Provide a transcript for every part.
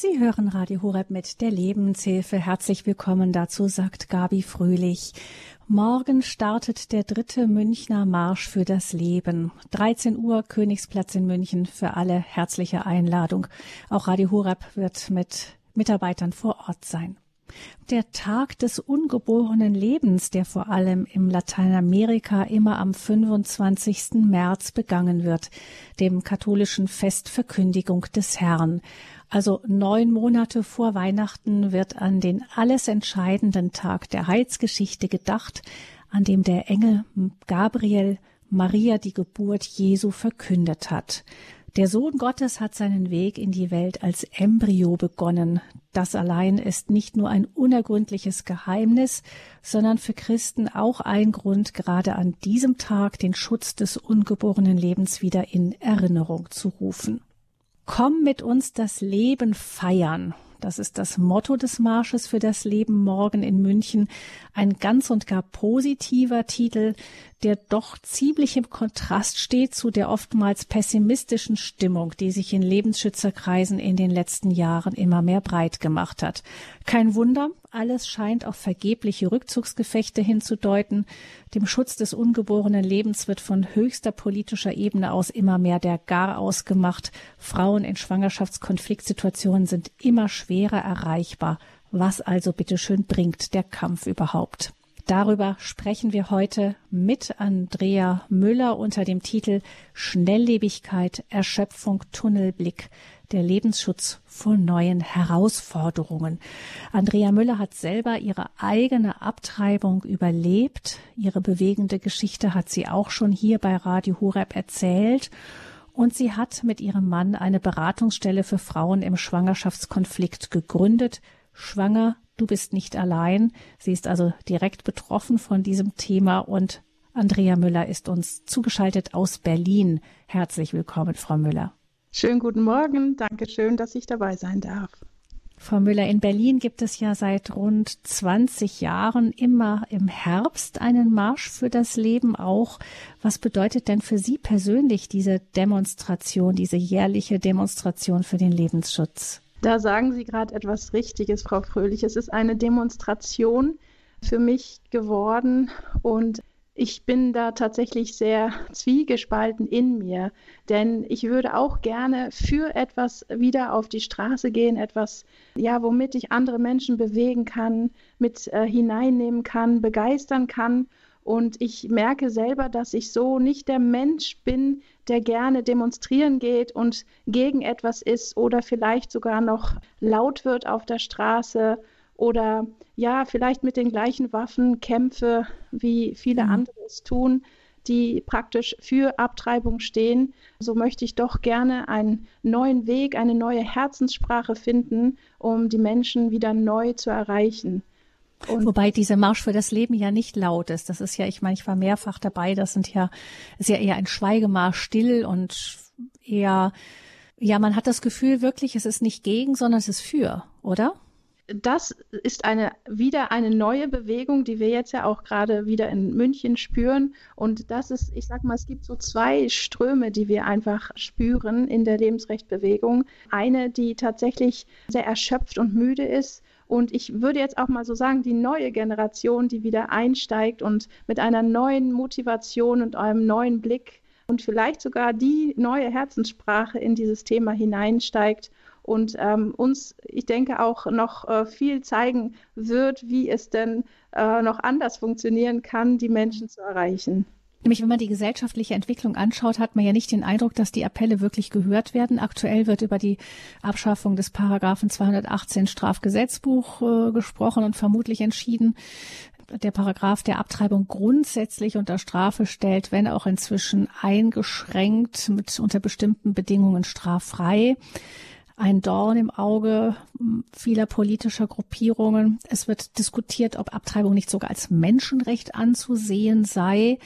Sie hören Radio Horeb mit der Lebenshilfe. Herzlich willkommen dazu, sagt Gabi Fröhlich. Morgen startet der dritte Münchner Marsch für das Leben. 13 Uhr Königsplatz in München für alle herzliche Einladung. Auch Radio Horeb wird mit Mitarbeitern vor Ort sein. Der Tag des ungeborenen Lebens, der vor allem im Lateinamerika immer am 25. März begangen wird, dem katholischen Fest Verkündigung des Herrn. Also neun Monate vor Weihnachten wird an den alles entscheidenden Tag der Heilsgeschichte gedacht, an dem der Engel Gabriel Maria die Geburt Jesu verkündet hat. Der Sohn Gottes hat seinen Weg in die Welt als Embryo begonnen. Das allein ist nicht nur ein unergründliches Geheimnis, sondern für Christen auch ein Grund, gerade an diesem Tag den Schutz des ungeborenen Lebens wieder in Erinnerung zu rufen. Komm mit uns das Leben feiern. Das ist das Motto des Marsches für das Leben morgen in München. Ein ganz und gar positiver Titel, der doch ziemlich im Kontrast steht zu der oftmals pessimistischen Stimmung, die sich in Lebensschützerkreisen in den letzten Jahren immer mehr breit gemacht hat. Kein Wunder, alles scheint auf vergebliche Rückzugsgefechte hinzudeuten. Dem Schutz des ungeborenen Lebens wird von höchster politischer Ebene aus immer mehr der Gar ausgemacht. Frauen in Schwangerschaftskonfliktsituationen sind immer schwerer erreichbar. Was also bitteschön bringt der Kampf überhaupt? Darüber sprechen wir heute mit Andrea Müller unter dem Titel Schnelllebigkeit, Erschöpfung, Tunnelblick, der Lebensschutz vor neuen Herausforderungen. Andrea Müller hat selber ihre eigene Abtreibung überlebt. Ihre bewegende Geschichte hat sie auch schon hier bei Radio Horeb erzählt. Und sie hat mit ihrem Mann eine Beratungsstelle für Frauen im Schwangerschaftskonflikt gegründet. Schwanger Du bist nicht allein. Sie ist also direkt betroffen von diesem Thema und Andrea Müller ist uns zugeschaltet aus Berlin. Herzlich willkommen, Frau Müller. Schönen guten Morgen. Danke schön, dass ich dabei sein darf. Frau Müller, in Berlin gibt es ja seit rund 20 Jahren immer im Herbst einen Marsch für das Leben auch. Was bedeutet denn für Sie persönlich diese Demonstration, diese jährliche Demonstration für den Lebensschutz? Da sagen Sie gerade etwas Richtiges, Frau Fröhlich. Es ist eine Demonstration für mich geworden und ich bin da tatsächlich sehr zwiegespalten in mir, denn ich würde auch gerne für etwas wieder auf die Straße gehen, etwas, ja, womit ich andere Menschen bewegen kann, mit äh, hineinnehmen kann, begeistern kann. Und ich merke selber, dass ich so nicht der Mensch bin, der gerne demonstrieren geht und gegen etwas ist oder vielleicht sogar noch laut wird auf der Straße oder ja, vielleicht mit den gleichen Waffen kämpfe, wie viele mhm. andere es tun, die praktisch für Abtreibung stehen. So möchte ich doch gerne einen neuen Weg, eine neue Herzenssprache finden, um die Menschen wieder neu zu erreichen. Und Wobei dieser Marsch für das Leben ja nicht laut ist. Das ist ja, ich meine, ich war mehrfach dabei. Das sind ja, ist ja eher ein Schweigemarsch still und eher, ja, man hat das Gefühl wirklich, es ist nicht gegen, sondern es ist für, oder? das ist eine, wieder eine neue Bewegung, die wir jetzt ja auch gerade wieder in München spüren. Und das ist, ich sag mal, es gibt so zwei Ströme, die wir einfach spüren in der Lebensrechtbewegung. Eine, die tatsächlich sehr erschöpft und müde ist und ich würde jetzt auch mal so sagen, die neue Generation, die wieder einsteigt und mit einer neuen Motivation und einem neuen Blick und vielleicht sogar die neue Herzenssprache in dieses Thema hineinsteigt und ähm, uns, ich denke, auch noch äh, viel zeigen wird, wie es denn äh, noch anders funktionieren kann, die Menschen zu erreichen. Nämlich, wenn man die gesellschaftliche Entwicklung anschaut, hat man ja nicht den Eindruck, dass die Appelle wirklich gehört werden. Aktuell wird über die Abschaffung des Paragraphen 218 Strafgesetzbuch äh, gesprochen und vermutlich entschieden. Der Paragraph der Abtreibung grundsätzlich unter Strafe stellt, wenn auch inzwischen eingeschränkt mit unter bestimmten Bedingungen straffrei ein Dorn im Auge vieler politischer Gruppierungen. Es wird diskutiert, ob Abtreibung nicht sogar als Menschenrecht anzusehen sei.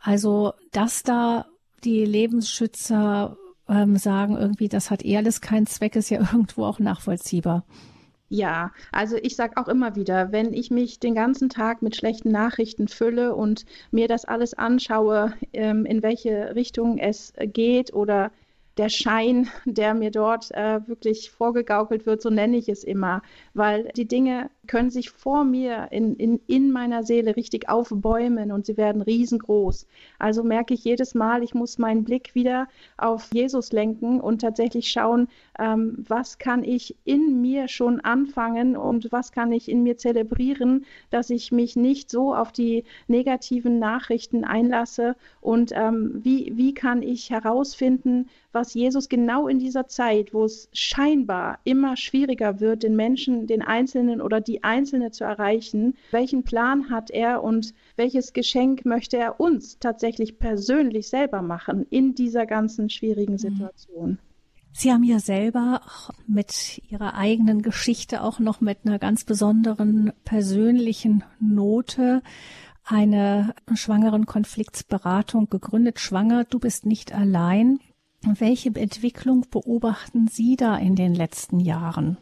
Also, dass da die Lebensschützer ähm, sagen, irgendwie, das hat eh alles keinen Zweck, ist ja irgendwo auch nachvollziehbar. Ja, also ich sage auch immer wieder, wenn ich mich den ganzen Tag mit schlechten Nachrichten fülle und mir das alles anschaue, ähm, in welche Richtung es geht oder der Schein, der mir dort äh, wirklich vorgegaukelt wird, so nenne ich es immer, weil die Dinge können sich vor mir in, in, in meiner Seele richtig aufbäumen und sie werden riesengroß. Also merke ich jedes Mal, ich muss meinen Blick wieder auf Jesus lenken und tatsächlich schauen, ähm, was kann ich in mir schon anfangen und was kann ich in mir zelebrieren, dass ich mich nicht so auf die negativen Nachrichten einlasse und ähm, wie, wie kann ich herausfinden, was Jesus genau in dieser Zeit, wo es scheinbar immer schwieriger wird, den Menschen, den Einzelnen oder die Einzelne zu erreichen, welchen Plan hat er und welches Geschenk möchte er uns tatsächlich persönlich selber machen in dieser ganzen schwierigen mhm. Situation. Sie haben ja selber mit Ihrer eigenen Geschichte auch noch mit einer ganz besonderen persönlichen Note eine schwangeren Konfliktsberatung gegründet. Schwanger, du bist nicht allein. Welche Entwicklung beobachten Sie da in den letzten Jahren?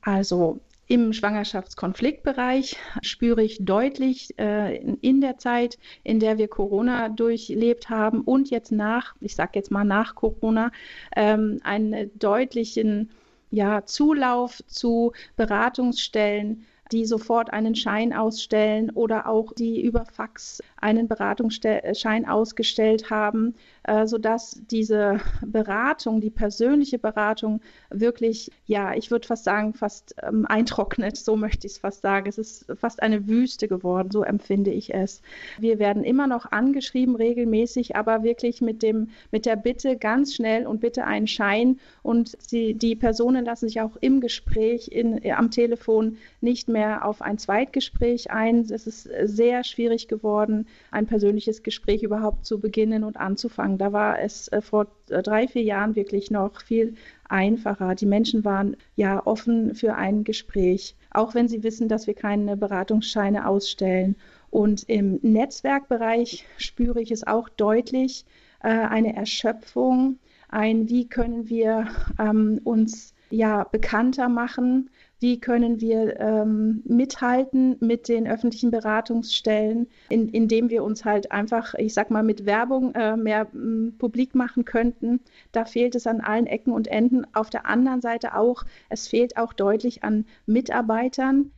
Also im Schwangerschaftskonfliktbereich spüre ich deutlich äh, in der Zeit, in der wir Corona durchlebt haben und jetzt nach, ich sage jetzt mal nach Corona, ähm, einen deutlichen ja, Zulauf zu Beratungsstellen, die sofort einen Schein ausstellen oder auch die über Fax einen Beratungsschein ausgestellt haben, äh, sodass diese Beratung, die persönliche Beratung wirklich, ja, ich würde fast sagen, fast ähm, eintrocknet, so möchte ich es fast sagen. Es ist fast eine Wüste geworden, so empfinde ich es. Wir werden immer noch angeschrieben regelmäßig, aber wirklich mit dem, mit der Bitte ganz schnell und bitte einen Schein und sie, die Personen lassen sich auch im Gespräch in, am Telefon nicht mehr auf ein Zweitgespräch ein. Es ist sehr schwierig geworden, ein persönliches Gespräch überhaupt zu beginnen und anzufangen. Da war es äh, vor äh, drei, vier Jahren wirklich noch viel einfacher. Die Menschen waren ja offen für ein Gespräch, auch wenn sie wissen, dass wir keine Beratungsscheine ausstellen. Und im Netzwerkbereich spüre ich es auch deutlich, äh, eine Erschöpfung, ein, wie können wir ähm, uns ja bekannter machen, wie können wir ähm, mithalten mit den öffentlichen Beratungsstellen, in, indem wir uns halt einfach, ich sag mal, mit Werbung äh, mehr m, publik machen könnten. Da fehlt es an allen Ecken und Enden. Auf der anderen Seite auch, es fehlt auch deutlich an Mitarbeitern,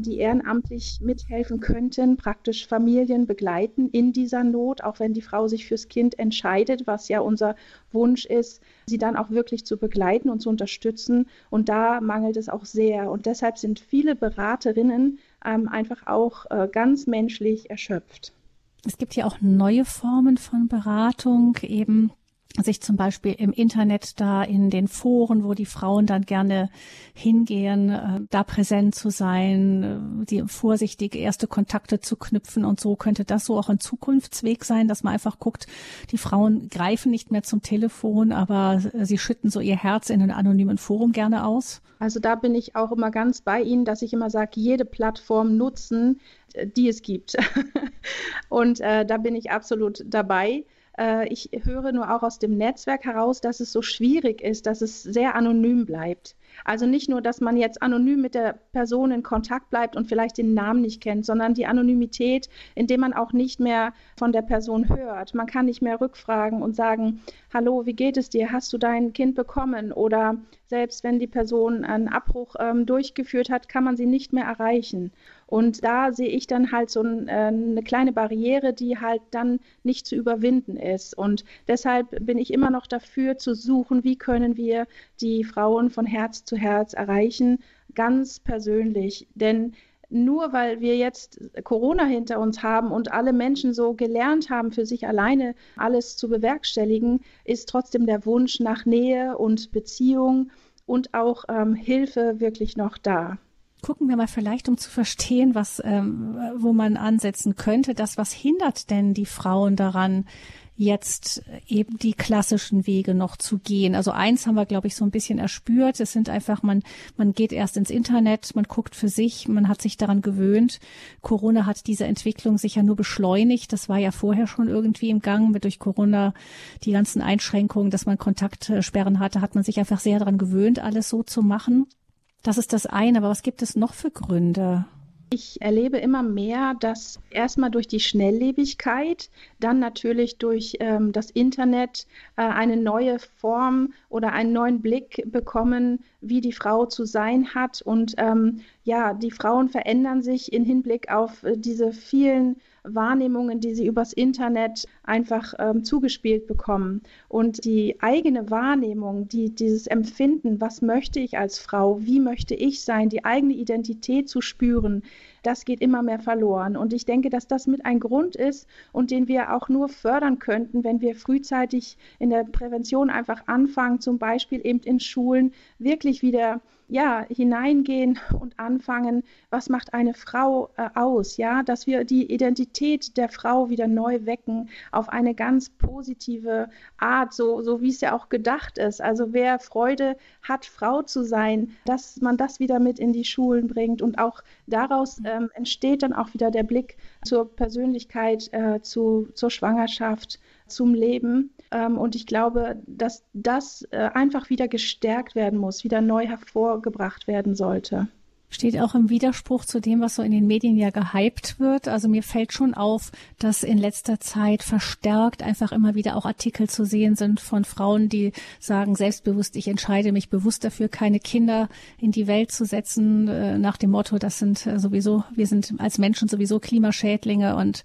die ehrenamtlich mithelfen könnten, praktisch Familien begleiten in dieser Not, auch wenn die Frau sich fürs Kind entscheidet, was ja unser Wunsch ist, sie dann auch wirklich zu begleiten und zu unterstützen. Und da mangelt es auch sehr. Und deshalb sind viele Beraterinnen ähm, einfach auch äh, ganz menschlich erschöpft. Es gibt ja auch neue Formen von Beratung, eben sich zum Beispiel im Internet da in den Foren, wo die Frauen dann gerne hingehen, äh, da präsent zu sein, äh, die vorsichtig erste Kontakte zu knüpfen und so könnte das so auch ein Zukunftsweg sein, dass man einfach guckt, die Frauen greifen nicht mehr zum Telefon, aber sie schütten so ihr Herz in einem anonymen Forum gerne aus. Also da bin ich auch immer ganz bei Ihnen, dass ich immer sage, jede Plattform nutzen, die es gibt. und äh, da bin ich absolut dabei. Äh, ich höre nur auch aus dem Netzwerk heraus, dass es so schwierig ist, dass es sehr anonym bleibt. Also nicht nur, dass man jetzt anonym mit der Person in Kontakt bleibt und vielleicht den Namen nicht kennt, sondern die Anonymität, indem man auch nicht mehr von der Person hört. Man kann nicht mehr rückfragen und sagen, hallo, wie geht es dir? Hast du dein Kind bekommen? Oder selbst wenn die Person einen Abbruch ähm, durchgeführt hat, kann man sie nicht mehr erreichen. Und da sehe ich dann halt so ein, äh, eine kleine Barriere, die halt dann nicht zu überwinden ist. Und deshalb bin ich immer noch dafür zu suchen, wie können wir die Frauen von Herz zu Herz erreichen, ganz persönlich. Denn nur weil wir jetzt Corona hinter uns haben und alle Menschen so gelernt haben, für sich alleine alles zu bewerkstelligen, ist trotzdem der Wunsch nach Nähe und Beziehung und auch ähm, Hilfe wirklich noch da. Gucken wir mal vielleicht, um zu verstehen, was, ähm, wo man ansetzen könnte. Das, was hindert denn die Frauen daran, jetzt eben die klassischen Wege noch zu gehen. Also eins haben wir, glaube ich, so ein bisschen erspürt. Es sind einfach, man, man geht erst ins Internet, man guckt für sich, man hat sich daran gewöhnt. Corona hat diese Entwicklung sicher nur beschleunigt. Das war ja vorher schon irgendwie im Gang mit durch Corona die ganzen Einschränkungen, dass man Kontaktsperren hatte, hat man sich einfach sehr daran gewöhnt, alles so zu machen. Das ist das eine. Aber was gibt es noch für Gründe? Ich erlebe immer mehr, dass erstmal durch die Schnelllebigkeit, dann natürlich durch ähm, das Internet äh, eine neue Form oder einen neuen Blick bekommen, wie die Frau zu sein hat. Und ähm, ja, die Frauen verändern sich in Hinblick auf äh, diese vielen Wahrnehmungen, die sie übers Internet einfach ähm, zugespielt bekommen. Und die eigene Wahrnehmung, die, dieses Empfinden, was möchte ich als Frau, wie möchte ich sein, die eigene Identität zu spüren, das geht immer mehr verloren. Und ich denke, dass das mit ein Grund ist und den wir auch nur fördern könnten, wenn wir frühzeitig in der Prävention einfach anfangen, zum Beispiel eben in Schulen wirklich wieder ja, hineingehen und anfangen, was macht eine Frau äh, aus, ja, dass wir die Identität der Frau wieder neu wecken auf eine ganz positive Art, so, so wie es ja auch gedacht ist. Also wer Freude hat, Frau zu sein, dass man das wieder mit in die Schulen bringt und auch daraus ähm, entsteht dann auch wieder der Blick zur Persönlichkeit, äh, zu, zur Schwangerschaft, zum Leben. Ähm, und ich glaube, dass das äh, einfach wieder gestärkt werden muss, wieder neu hervorgebracht werden sollte steht auch im Widerspruch zu dem, was so in den Medien ja gehypt wird. Also mir fällt schon auf, dass in letzter Zeit verstärkt einfach immer wieder auch Artikel zu sehen sind von Frauen, die sagen selbstbewusst, ich entscheide mich bewusst dafür, keine Kinder in die Welt zu setzen, äh, nach dem Motto, das sind äh, sowieso, wir sind als Menschen sowieso Klimaschädlinge und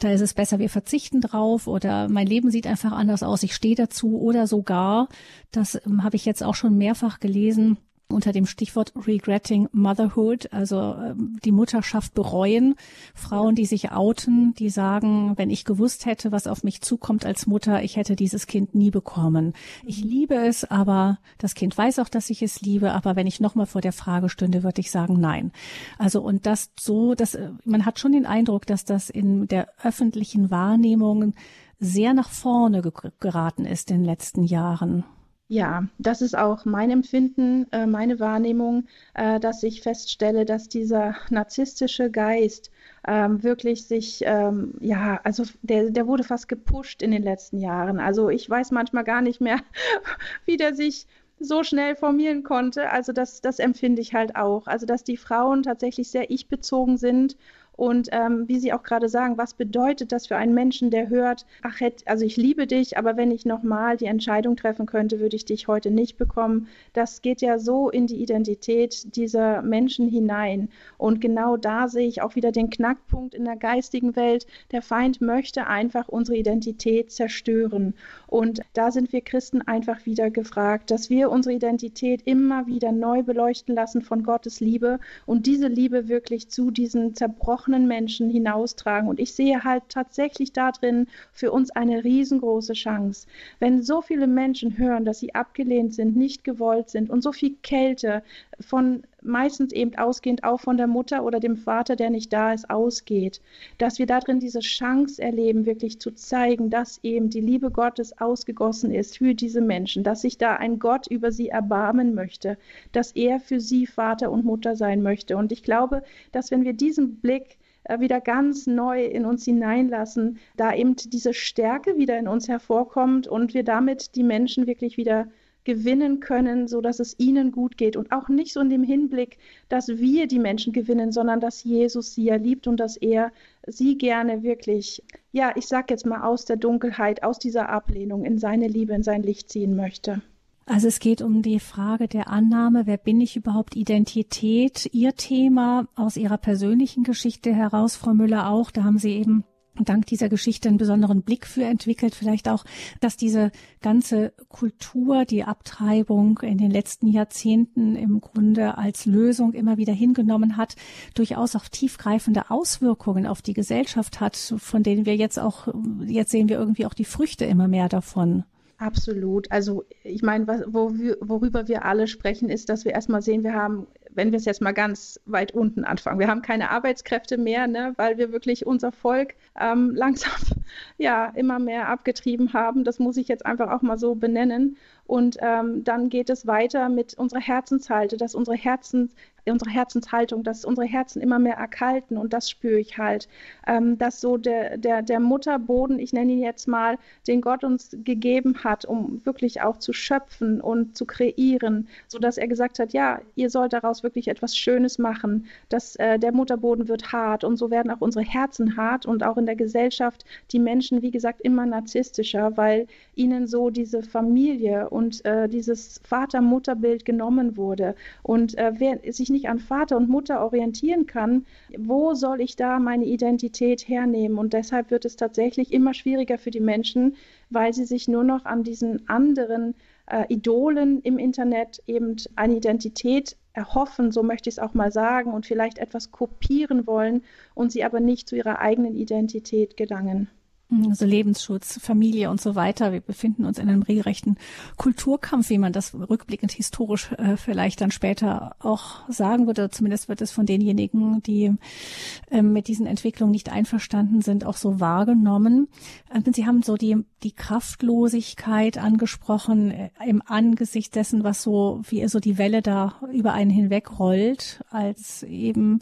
da ist es besser, wir verzichten drauf oder mein Leben sieht einfach anders aus, ich stehe dazu oder sogar, das ähm, habe ich jetzt auch schon mehrfach gelesen, unter dem Stichwort Regretting Motherhood, also ähm, die Mutterschaft bereuen. Frauen, die sich outen, die sagen, wenn ich gewusst hätte, was auf mich zukommt als Mutter, ich hätte dieses Kind nie bekommen. Ich liebe es, aber das Kind weiß auch, dass ich es liebe, aber wenn ich nochmal vor der Frage stünde, würde ich sagen, nein. Also und das so, dass äh, man hat schon den Eindruck, dass das in der öffentlichen Wahrnehmung sehr nach vorne geraten ist in den letzten Jahren. Ja, das ist auch mein Empfinden, äh, meine Wahrnehmung, äh, dass ich feststelle, dass dieser narzisstische Geist ähm, wirklich sich, ähm, ja, also der, der wurde fast gepusht in den letzten Jahren. Also ich weiß manchmal gar nicht mehr, wie der sich so schnell formieren konnte. Also das, das empfinde ich halt auch. Also dass die Frauen tatsächlich sehr ich-bezogen sind und ähm, wie Sie auch gerade sagen, was bedeutet das für einen Menschen, der hört, ach, also ich liebe dich, aber wenn ich nochmal die Entscheidung treffen könnte, würde ich dich heute nicht bekommen. Das geht ja so in die Identität dieser Menschen hinein. Und genau da sehe ich auch wieder den Knackpunkt in der geistigen Welt. Der Feind möchte einfach unsere Identität zerstören. Und da sind wir Christen einfach wieder gefragt, dass wir unsere Identität immer wieder neu beleuchten lassen von Gottes Liebe und diese Liebe wirklich zu diesen zerbrochenen gebrochenen Menschen hinaustragen. Und ich sehe halt tatsächlich darin für uns eine riesengroße Chance. Wenn so viele Menschen hören, dass sie abgelehnt sind, nicht gewollt sind und so viel Kälte von meistens eben ausgehend auch von der Mutter oder dem Vater, der nicht da ist, ausgeht, dass wir darin diese Chance erleben, wirklich zu zeigen, dass eben die Liebe Gottes ausgegossen ist für diese Menschen, dass sich da ein Gott über sie erbarmen möchte, dass er für sie Vater und Mutter sein möchte. Und ich glaube, dass wenn wir diesen Blick wieder ganz neu in uns hineinlassen, da eben diese Stärke wieder in uns hervorkommt und wir damit die Menschen wirklich wieder gewinnen können, so dass es ihnen gut geht und auch nicht so in dem Hinblick, dass wir die Menschen gewinnen, sondern dass Jesus sie ja liebt und dass er sie gerne wirklich, ja, ich sag jetzt mal aus der Dunkelheit, aus dieser Ablehnung in seine Liebe, in sein Licht ziehen möchte. Also es geht um die Frage der Annahme, wer bin ich überhaupt, Identität, Ihr Thema aus Ihrer persönlichen Geschichte heraus, Frau Müller auch, da haben Sie eben dank dieser Geschichte einen besonderen Blick für entwickelt. Vielleicht auch, dass diese ganze Kultur, die Abtreibung in den letzten Jahrzehnten im Grunde als Lösung immer wieder hingenommen hat, durchaus auch tiefgreifende Auswirkungen auf die Gesellschaft hat, von denen wir jetzt auch, jetzt sehen wir irgendwie auch die Früchte immer mehr davon. Absolut. Also ich meine, worüber wir alle sprechen, ist, dass wir erstmal sehen, wir haben wenn wir es jetzt mal ganz weit unten anfangen, wir haben keine Arbeitskräfte mehr, ne, weil wir wirklich unser Volk ähm, langsam ja immer mehr abgetrieben haben. Das muss ich jetzt einfach auch mal so benennen. Und ähm, dann geht es weiter mit unserer Herzenshalte, dass unsere Herzen unsere Herzenshaltung, dass unsere Herzen immer mehr erkalten und das spüre ich halt, ähm, dass so der, der, der Mutterboden, ich nenne ihn jetzt mal, den Gott uns gegeben hat, um wirklich auch zu schöpfen und zu kreieren, sodass er gesagt hat, ja, ihr sollt daraus wirklich etwas Schönes machen, dass äh, der Mutterboden wird hart und so werden auch unsere Herzen hart und auch in der Gesellschaft die Menschen, wie gesagt, immer narzisstischer, weil ihnen so diese Familie und äh, dieses Vater-Mutter-Bild genommen wurde. Und äh, wer sich nicht an Vater und Mutter orientieren kann, wo soll ich da meine Identität hernehmen? Und deshalb wird es tatsächlich immer schwieriger für die Menschen, weil sie sich nur noch an diesen anderen äh, Idolen im Internet eben eine Identität erhoffen, so möchte ich es auch mal sagen, und vielleicht etwas kopieren wollen und sie aber nicht zu ihrer eigenen Identität gelangen also Lebensschutz, Familie und so weiter. Wir befinden uns in einem regelrechten Kulturkampf, wie man das rückblickend historisch äh, vielleicht dann später auch sagen würde. Zumindest wird es von denjenigen, die äh, mit diesen Entwicklungen nicht einverstanden sind, auch so wahrgenommen. Äh, Sie haben so die, die Kraftlosigkeit angesprochen äh, im Angesicht dessen, was so, wie so die Welle da über einen hinweg rollt, als eben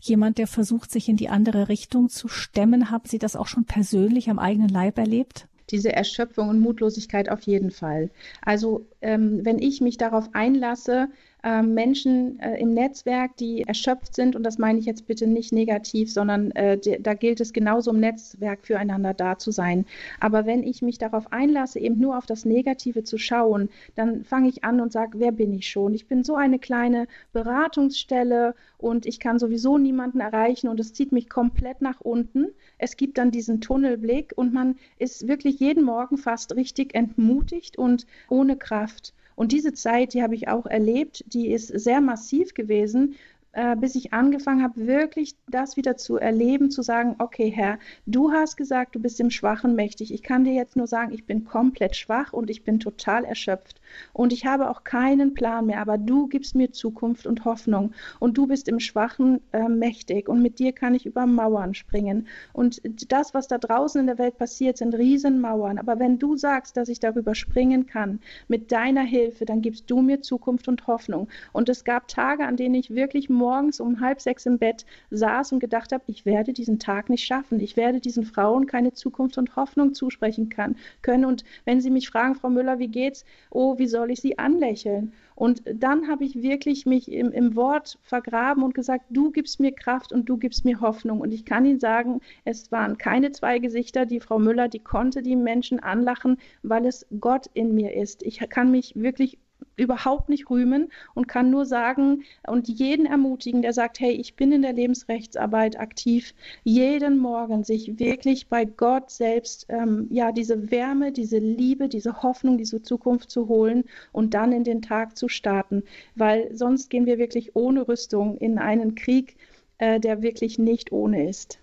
jemand, der versucht, sich in die andere Richtung zu stemmen. Haben Sie das auch schon persönlich am eigenen Leib erlebt? Diese Erschöpfung und Mutlosigkeit auf jeden Fall. Also ähm, wenn ich mich darauf einlasse, äh, Menschen äh, im Netzwerk, die erschöpft sind, und das meine ich jetzt bitte nicht negativ, sondern äh, de, da gilt es genauso im Netzwerk füreinander da zu sein. Aber wenn ich mich darauf einlasse, eben nur auf das Negative zu schauen, dann fange ich an und sage, wer bin ich schon? Ich bin so eine kleine Beratungsstelle und ich kann sowieso niemanden erreichen und es zieht mich komplett nach unten. Es gibt dann diesen Tunnelblick und man ist wirklich jeden Morgen fast richtig entmutigt und ohne Kraft. Und diese Zeit, die habe ich auch erlebt, die ist sehr massiv gewesen, äh, bis ich angefangen habe, wirklich das wieder zu erleben, zu sagen, okay, Herr, du hast gesagt, du bist im Schwachen mächtig. Ich kann dir jetzt nur sagen, ich bin komplett schwach und ich bin total erschöpft. Und ich habe auch keinen Plan mehr, aber du gibst mir Zukunft und Hoffnung. Und du bist im Schwachen äh, mächtig. Und mit dir kann ich über Mauern springen. Und das, was da draußen in der Welt passiert, sind Riesenmauern. Aber wenn du sagst, dass ich darüber springen kann, mit deiner Hilfe, dann gibst du mir Zukunft und Hoffnung. Und es gab Tage, an denen ich wirklich morgens um halb sechs im Bett saß und gedacht habe, ich werde diesen Tag nicht schaffen. Ich werde diesen Frauen keine Zukunft und Hoffnung zusprechen kann, können. Und wenn sie mich fragen, Frau Müller, wie geht's? Oh, wie soll ich sie anlächeln? Und dann habe ich wirklich mich im, im Wort vergraben und gesagt, du gibst mir Kraft und du gibst mir Hoffnung. Und ich kann Ihnen sagen, es waren keine zwei Gesichter. Die Frau Müller, die konnte die Menschen anlachen, weil es Gott in mir ist. Ich kann mich wirklich überhaupt nicht rühmen und kann nur sagen und jeden ermutigen, der sagt, hey, ich bin in der Lebensrechtsarbeit aktiv, jeden Morgen sich wirklich bei Gott selbst ähm, ja diese Wärme, diese Liebe, diese Hoffnung, diese Zukunft zu holen und dann in den Tag zu starten, weil sonst gehen wir wirklich ohne Rüstung in einen Krieg, äh, der wirklich nicht ohne ist.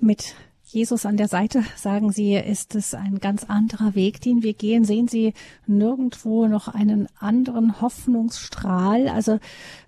Mit Jesus an der Seite, sagen Sie, ist es ein ganz anderer Weg, den wir gehen. Sehen Sie nirgendwo noch einen anderen Hoffnungsstrahl? Also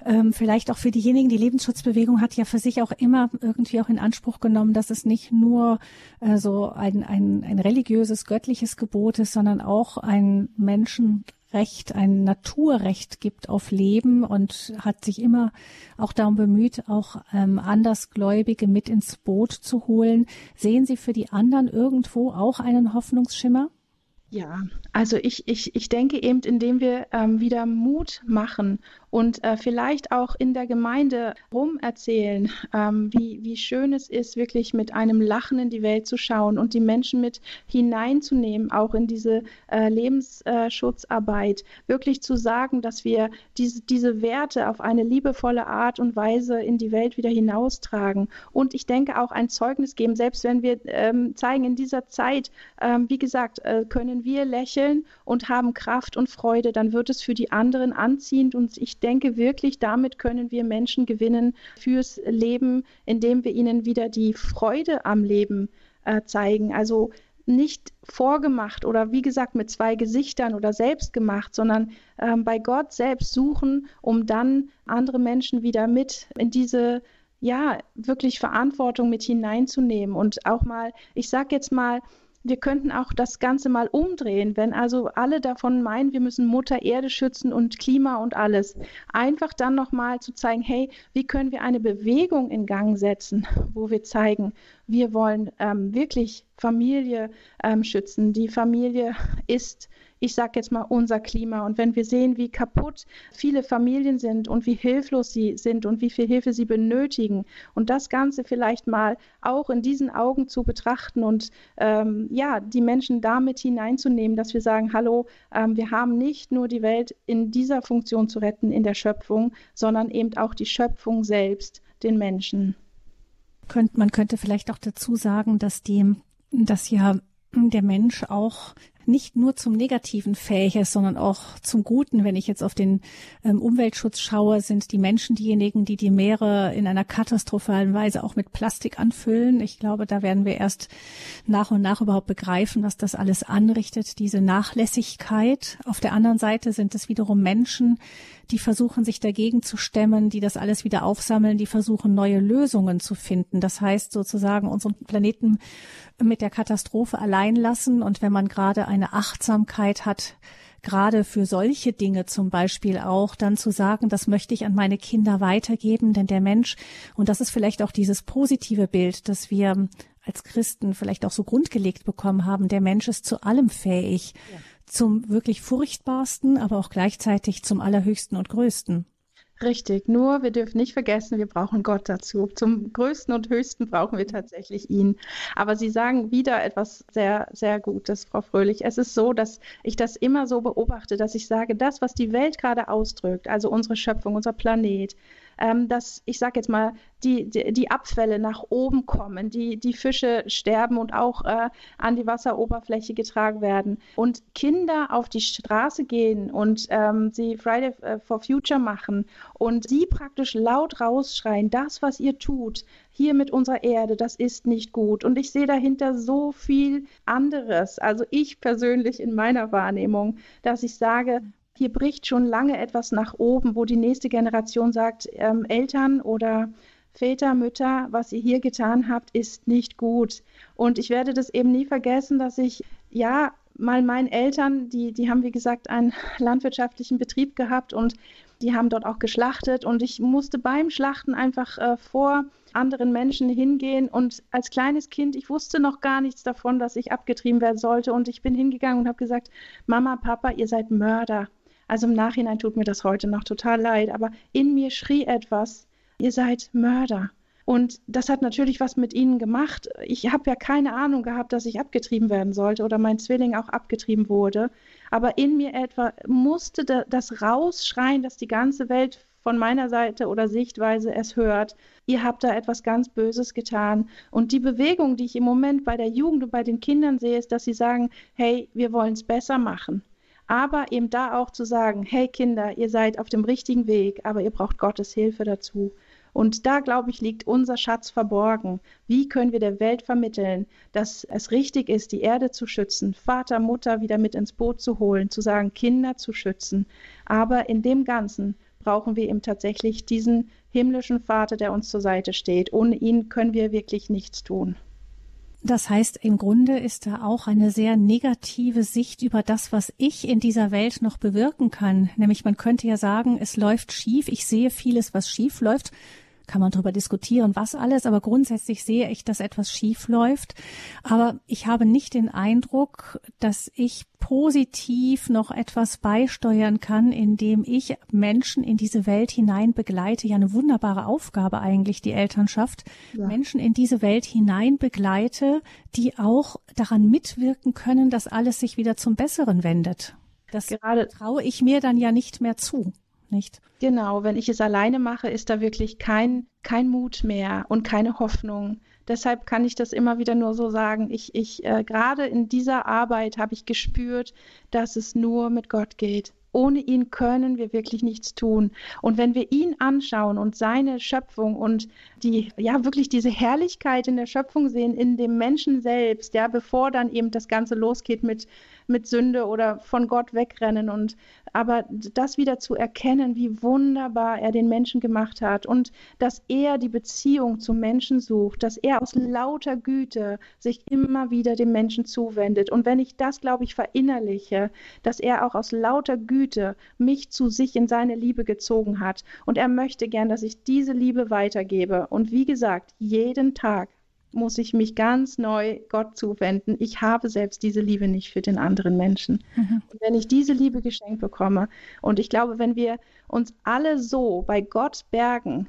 ähm, vielleicht auch für diejenigen, die Lebensschutzbewegung hat ja für sich auch immer irgendwie auch in Anspruch genommen, dass es nicht nur äh, so ein, ein, ein religiöses, göttliches Gebot ist, sondern auch ein Menschen Recht, ein Naturrecht gibt auf Leben und hat sich immer auch darum bemüht, auch ähm, Andersgläubige mit ins Boot zu holen. Sehen Sie für die anderen irgendwo auch einen Hoffnungsschimmer? Ja, also ich, ich, ich denke eben, indem wir ähm, wieder Mut machen und äh, vielleicht auch in der Gemeinde rumerzählen, ähm, wie, wie schön es ist, wirklich mit einem Lachen in die Welt zu schauen und die Menschen mit hineinzunehmen, auch in diese äh, Lebensschutzarbeit, wirklich zu sagen, dass wir diese, diese Werte auf eine liebevolle Art und Weise in die Welt wieder hinaustragen. Und ich denke auch ein Zeugnis geben, selbst wenn wir ähm, zeigen, in dieser Zeit, ähm, wie gesagt, äh, können wir lächeln und haben Kraft und Freude, dann wird es für die anderen anziehend und ich denke wirklich, damit können wir Menschen gewinnen fürs Leben, indem wir ihnen wieder die Freude am Leben äh, zeigen. Also nicht vorgemacht oder wie gesagt mit zwei Gesichtern oder selbst gemacht, sondern äh, bei Gott selbst suchen, um dann andere Menschen wieder mit in diese ja wirklich Verantwortung mit hineinzunehmen und auch mal, ich sage jetzt mal, wir könnten auch das Ganze mal umdrehen, wenn also alle davon meinen, wir müssen Mutter Erde schützen und Klima und alles. Einfach dann nochmal zu zeigen, hey, wie können wir eine Bewegung in Gang setzen, wo wir zeigen, wir wollen ähm, wirklich Familie ähm, schützen. Die Familie ist ich sage jetzt mal, unser Klima. Und wenn wir sehen, wie kaputt viele Familien sind und wie hilflos sie sind und wie viel Hilfe sie benötigen und das Ganze vielleicht mal auch in diesen Augen zu betrachten und ähm, ja, die Menschen damit hineinzunehmen, dass wir sagen, hallo, ähm, wir haben nicht nur die Welt in dieser Funktion zu retten, in der Schöpfung, sondern eben auch die Schöpfung selbst, den Menschen. Man könnte vielleicht auch dazu sagen, dass die, dass ja der Mensch auch nicht nur zum Negativen fähig sondern auch zum Guten. Wenn ich jetzt auf den ähm, Umweltschutz schaue, sind die Menschen diejenigen, die die Meere in einer katastrophalen Weise auch mit Plastik anfüllen. Ich glaube, da werden wir erst nach und nach überhaupt begreifen, was das alles anrichtet, diese Nachlässigkeit. Auf der anderen Seite sind es wiederum Menschen, die versuchen, sich dagegen zu stemmen, die das alles wieder aufsammeln, die versuchen, neue Lösungen zu finden. Das heißt sozusagen, unseren Planeten mit der Katastrophe allein lassen. Und wenn man gerade eine Achtsamkeit hat, gerade für solche Dinge zum Beispiel auch, dann zu sagen, das möchte ich an meine Kinder weitergeben, denn der Mensch, und das ist vielleicht auch dieses positive Bild, das wir als Christen vielleicht auch so grundgelegt bekommen haben, der Mensch ist zu allem fähig. Ja zum wirklich furchtbarsten, aber auch gleichzeitig zum allerhöchsten und größten. Richtig, nur wir dürfen nicht vergessen, wir brauchen Gott dazu. Zum größten und höchsten brauchen wir tatsächlich ihn. Aber Sie sagen wieder etwas sehr, sehr Gutes, Frau Fröhlich. Es ist so, dass ich das immer so beobachte, dass ich sage, das, was die Welt gerade ausdrückt, also unsere Schöpfung, unser Planet, ähm, dass ich sage jetzt mal, die, die, die, Abfälle nach oben kommen, die, die Fische sterben und auch äh, an die Wasseroberfläche getragen werden und Kinder auf die Straße gehen und ähm, sie Friday äh, for Future machen und sie praktisch laut rausschreien, das, was ihr tut, hier mit unserer Erde, das ist nicht gut. Und ich sehe dahinter so viel anderes. Also ich persönlich in meiner Wahrnehmung, dass ich sage, hier bricht schon lange etwas nach oben, wo die nächste Generation sagt, ähm, Eltern oder Väter, Mütter, was ihr hier getan habt, ist nicht gut. Und ich werde das eben nie vergessen, dass ich, ja, mal meinen Eltern, die, die haben, wie gesagt, einen landwirtschaftlichen Betrieb gehabt und die haben dort auch geschlachtet und ich musste beim Schlachten einfach äh, vor anderen Menschen hingehen und als kleines Kind, ich wusste noch gar nichts davon, dass ich abgetrieben werden sollte und ich bin hingegangen und habe gesagt, Mama, Papa, ihr seid Mörder. Also im Nachhinein tut mir das heute noch total leid, aber in mir schrie etwas, ihr seid Mörder. Und das hat natürlich was mit ihnen gemacht. Ich habe ja keine Ahnung gehabt, dass ich abgetrieben werden sollte oder mein Zwilling auch abgetrieben wurde. Aber in mir etwa musste das rausschreien, dass die ganze Welt von meiner Seite oder Sichtweise es hört. Ihr habt da etwas ganz Böses getan. Und die Bewegung, die ich im Moment bei der Jugend und bei den Kindern sehe, ist, dass sie sagen, hey, wir wollen es besser machen aber eben da auch zu sagen, hey Kinder, ihr seid auf dem richtigen Weg, aber ihr braucht Gottes Hilfe dazu. Und da, glaube ich, liegt unser Schatz verborgen. Wie können wir der Welt vermitteln, dass es richtig ist, die Erde zu schützen, Vater, Mutter wieder mit ins Boot zu holen, zu sagen, Kinder zu schützen. Aber in dem Ganzen brauchen wir eben tatsächlich diesen himmlischen Vater, der uns zur Seite steht. Ohne ihn können wir wirklich nichts tun. Das heißt, im Grunde ist da auch eine sehr negative Sicht über das, was ich in dieser Welt noch bewirken kann. Nämlich man könnte ja sagen, es läuft schief. Ich sehe vieles, was schief läuft kann man darüber diskutieren, was alles, aber grundsätzlich sehe ich, dass etwas schief läuft. Aber ich habe nicht den Eindruck, dass ich positiv noch etwas beisteuern kann, indem ich Menschen in diese Welt hinein begleite. Ja, eine wunderbare Aufgabe eigentlich, die Elternschaft. Ja. Menschen in diese Welt hinein begleite, die auch daran mitwirken können, dass alles sich wieder zum Besseren wendet. Das Gerade traue ich mir dann ja nicht mehr zu nicht. Genau, wenn ich es alleine mache, ist da wirklich kein, kein Mut mehr und keine Hoffnung. Deshalb kann ich das immer wieder nur so sagen. Ich, ich äh, gerade in dieser Arbeit habe ich gespürt, dass es nur mit Gott geht. Ohne ihn können wir wirklich nichts tun. Und wenn wir ihn anschauen und seine Schöpfung und die, ja, wirklich diese Herrlichkeit in der Schöpfung sehen, in dem Menschen selbst, ja, bevor dann eben das Ganze losgeht mit mit Sünde oder von Gott wegrennen und aber das wieder zu erkennen, wie wunderbar er den Menschen gemacht hat und dass er die Beziehung zum Menschen sucht, dass er aus lauter Güte sich immer wieder dem Menschen zuwendet. Und wenn ich das, glaube ich, verinnerliche, dass er auch aus lauter Güte mich zu sich in seine Liebe gezogen hat und er möchte gern, dass ich diese Liebe weitergebe. Und wie gesagt, jeden Tag muss ich mich ganz neu Gott zuwenden. Ich habe selbst diese Liebe nicht für den anderen Menschen. Mhm. Und wenn ich diese Liebe geschenkt bekomme, und ich glaube, wenn wir uns alle so bei Gott bergen,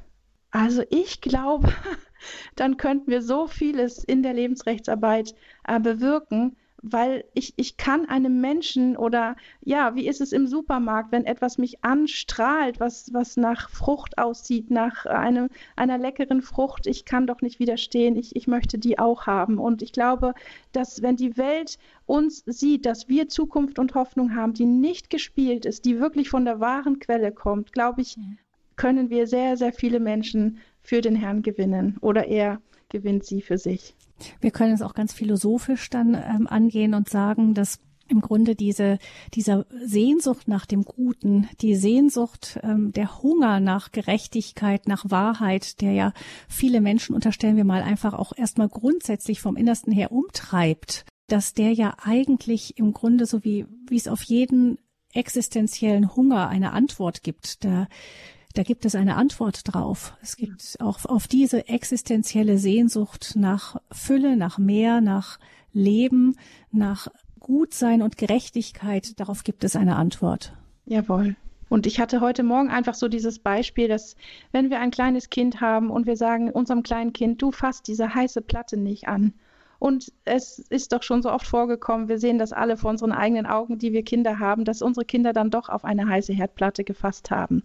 also ich glaube, dann könnten wir so vieles in der Lebensrechtsarbeit äh, bewirken, weil ich, ich kann einem Menschen oder ja, wie ist es im Supermarkt, wenn etwas mich anstrahlt, was, was nach Frucht aussieht, nach einem, einer leckeren Frucht, ich kann doch nicht widerstehen, ich, ich möchte die auch haben. Und ich glaube, dass wenn die Welt uns sieht, dass wir Zukunft und Hoffnung haben, die nicht gespielt ist, die wirklich von der wahren Quelle kommt, glaube ich, können wir sehr, sehr viele Menschen für den Herrn gewinnen oder er gewinnt sie für sich. Wir können es auch ganz philosophisch dann ähm, angehen und sagen, dass im Grunde diese, dieser Sehnsucht nach dem Guten, die Sehnsucht, ähm, der Hunger nach Gerechtigkeit, nach Wahrheit, der ja viele Menschen, unterstellen wir mal, einfach auch erstmal grundsätzlich vom Innersten her umtreibt, dass der ja eigentlich im Grunde so wie, wie es auf jeden existenziellen Hunger eine Antwort gibt. Da da gibt es eine Antwort drauf. Es gibt auch auf diese existenzielle Sehnsucht nach Fülle, nach mehr, nach Leben, nach Gutsein und Gerechtigkeit. Darauf gibt es eine Antwort. Jawohl. Und ich hatte heute Morgen einfach so dieses Beispiel, dass wenn wir ein kleines Kind haben und wir sagen unserem kleinen Kind, du fasst diese heiße Platte nicht an. Und es ist doch schon so oft vorgekommen, wir sehen das alle vor unseren eigenen Augen, die wir Kinder haben, dass unsere Kinder dann doch auf eine heiße Herdplatte gefasst haben.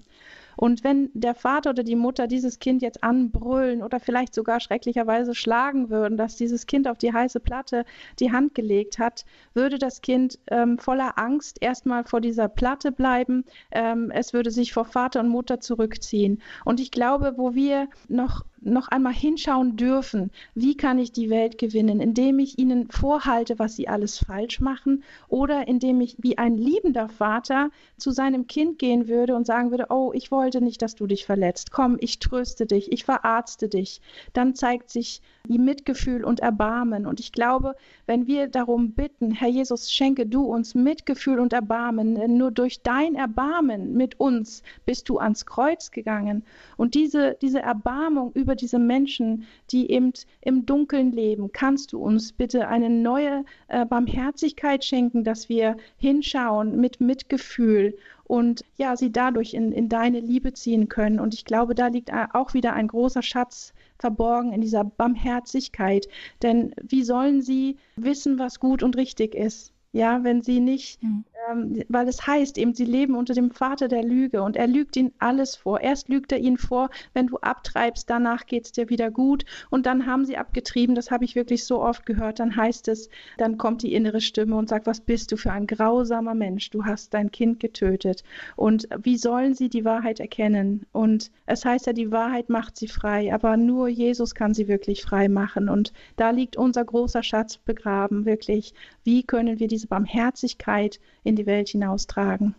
Und wenn der Vater oder die Mutter dieses Kind jetzt anbrüllen oder vielleicht sogar schrecklicherweise schlagen würden, dass dieses Kind auf die heiße Platte die Hand gelegt hat, würde das Kind ähm, voller Angst erstmal vor dieser Platte bleiben. Ähm, es würde sich vor Vater und Mutter zurückziehen. Und ich glaube, wo wir noch noch einmal hinschauen dürfen, wie kann ich die Welt gewinnen, indem ich ihnen vorhalte, was sie alles falsch machen oder indem ich wie ein liebender Vater zu seinem Kind gehen würde und sagen würde, oh, ich wollte nicht, dass du dich verletzt, komm, ich tröste dich, ich verarzte dich. Dann zeigt sich Mitgefühl und Erbarmen. Und ich glaube, wenn wir darum bitten, Herr Jesus, schenke du uns Mitgefühl und Erbarmen, nur durch dein Erbarmen mit uns bist du ans Kreuz gegangen. Und diese, diese Erbarmung über diese Menschen, die eben im Dunkeln leben, kannst du uns bitte eine neue äh, Barmherzigkeit schenken, dass wir hinschauen mit Mitgefühl und ja, sie dadurch in, in deine Liebe ziehen können. Und ich glaube, da liegt auch wieder ein großer Schatz verborgen in dieser Barmherzigkeit. Denn wie sollen sie wissen, was gut und richtig ist? Ja, wenn sie nicht mhm ähm, weil es heißt eben, sie leben unter dem Vater der Lüge und er lügt ihnen alles vor. Erst lügt er ihnen vor, wenn du abtreibst, danach geht es dir wieder gut und dann haben sie abgetrieben, das habe ich wirklich so oft gehört, dann heißt es, dann kommt die innere Stimme und sagt, was bist du für ein grausamer Mensch, du hast dein Kind getötet und wie sollen sie die Wahrheit erkennen? Und es heißt ja, die Wahrheit macht sie frei, aber nur Jesus kann sie wirklich frei machen und da liegt unser großer Schatz begraben, wirklich. Wie können wir diese Barmherzigkeit in die Welt hinaustragen.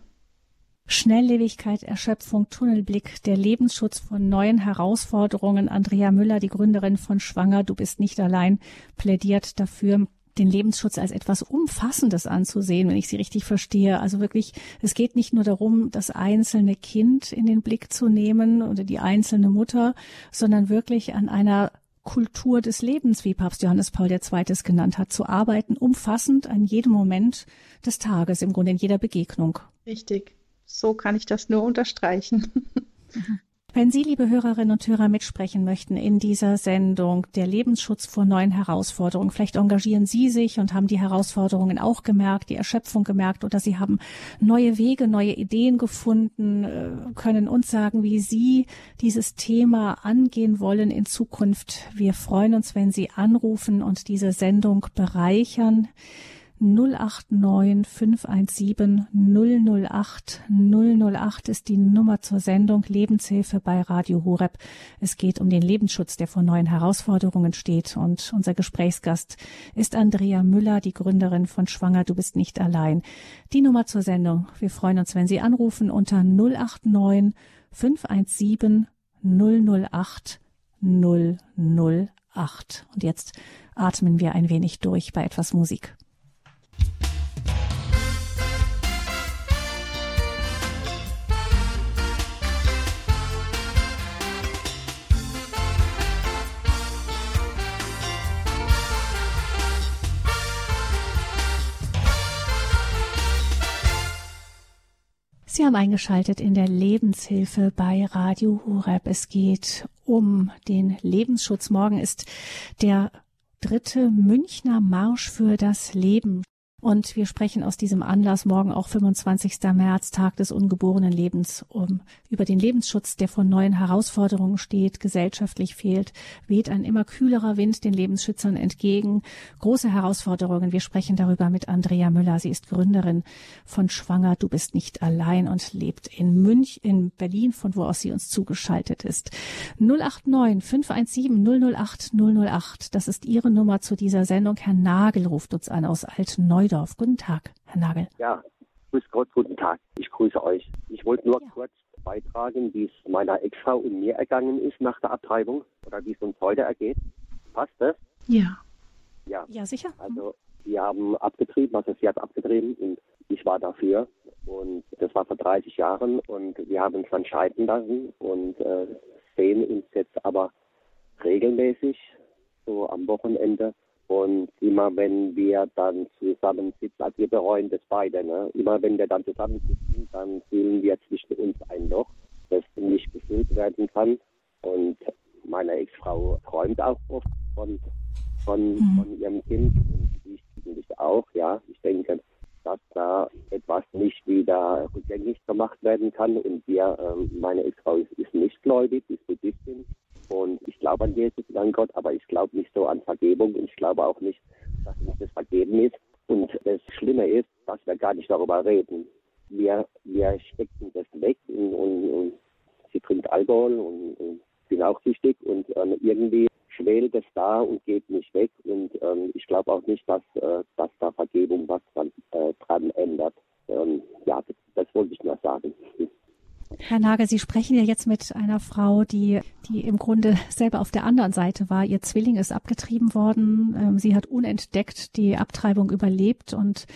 Schnelllebigkeit, Erschöpfung, Tunnelblick, der Lebensschutz von neuen Herausforderungen. Andrea Müller, die Gründerin von Schwanger, du bist nicht allein, plädiert dafür, den Lebensschutz als etwas Umfassendes anzusehen, wenn ich sie richtig verstehe. Also wirklich, es geht nicht nur darum, das einzelne Kind in den Blick zu nehmen oder die einzelne Mutter, sondern wirklich an einer Kultur des Lebens, wie Papst Johannes Paul II. es genannt hat, zu arbeiten, umfassend an jedem Moment des Tages, im Grunde in jeder Begegnung. Richtig. So kann ich das nur unterstreichen. Mhm. Wenn Sie, liebe Hörerinnen und Hörer, mitsprechen möchten in dieser Sendung, der Lebensschutz vor neuen Herausforderungen, vielleicht engagieren Sie sich und haben die Herausforderungen auch gemerkt, die Erschöpfung gemerkt oder Sie haben neue Wege, neue Ideen gefunden, äh, können uns sagen, wie Sie dieses Thema angehen wollen in Zukunft. Wir freuen uns, wenn Sie anrufen und diese Sendung bereichern. 089 517 008 008 ist die Nummer zur Sendung Lebenshilfe bei Radio Horeb. Es geht um den Lebensschutz, der vor neuen Herausforderungen steht. Und unser Gesprächsgast ist Andrea Müller, die Gründerin von Schwanger, du bist nicht allein. Die Nummer zur Sendung. Wir freuen uns, wenn Sie anrufen unter 089 517 008 008. Und jetzt atmen wir ein wenig durch bei etwas Musik. Sie haben eingeschaltet in der Lebenshilfe bei Radio Horeb. Es geht um den Lebensschutz. Morgen ist der dritte Münchner Marsch für das Leben. Und wir sprechen aus diesem Anlass morgen auch 25. März, Tag des ungeborenen Lebens, um über den Lebensschutz, der vor neuen Herausforderungen steht, gesellschaftlich fehlt, weht ein immer kühlerer Wind den Lebensschützern entgegen. Große Herausforderungen. Wir sprechen darüber mit Andrea Müller. Sie ist Gründerin von Schwanger. Du bist nicht allein und lebt in Münch, in Berlin, von wo aus sie uns zugeschaltet ist. 089 517 008 008. Das ist Ihre Nummer zu dieser Sendung. Herr Nagel ruft uns an aus Altneu Neudorf. Guten Tag, Herr Nagel. Ja, grüß Gott, guten Tag. Ich grüße euch. Ich wollte nur ja. kurz beitragen, wie es meiner Ex-Frau und mir ergangen ist nach der Abtreibung oder wie es uns heute ergeht. Passt das? Ja. Ja, ja sicher. Also, wir haben abgetrieben, also sie hat abgetrieben und ich war dafür. Und das war vor 30 Jahren und wir haben uns dann scheiden lassen und äh, sehen uns jetzt aber regelmäßig, so am Wochenende und immer wenn wir dann zusammensitzen, also wir bereuen das beide, ne? immer wenn wir dann zusammensitzen, dann fühlen wir zwischen uns ein Loch, das nicht gefüllt werden kann. Und meine Ex-Frau träumt auch oft von, von, mhm. von ihrem Kind und ich natürlich auch, ja. Ich denke, dass da etwas nicht wieder rückgängig gemacht werden kann. Und wir, ähm, meine Ex-Frau ist, ist nicht gläubig, ist Buddhistin. Und ich glaube an Jesus und an Gott, aber ich glaube nicht so an Vergebung und ich glaube auch nicht, dass uns das vergeben ist. Und das Schlimme ist, dass wir gar nicht darüber reden. Wir, wir stecken das weg und, und, und sie trinkt Alkohol und, und bin auch süchtig und ähm, irgendwie schwelt es da und geht nicht weg. Und ähm, ich glaube auch nicht, dass, äh, dass da Vergebung was dran, äh, dran ändert. Ähm, ja, das, das wollte ich nur sagen. Herr Nagel, Sie sprechen ja jetzt mit einer Frau, die, die im Grunde selber auf der anderen Seite war. Ihr Zwilling ist abgetrieben worden. Ähm, sie hat unentdeckt die Abtreibung überlebt und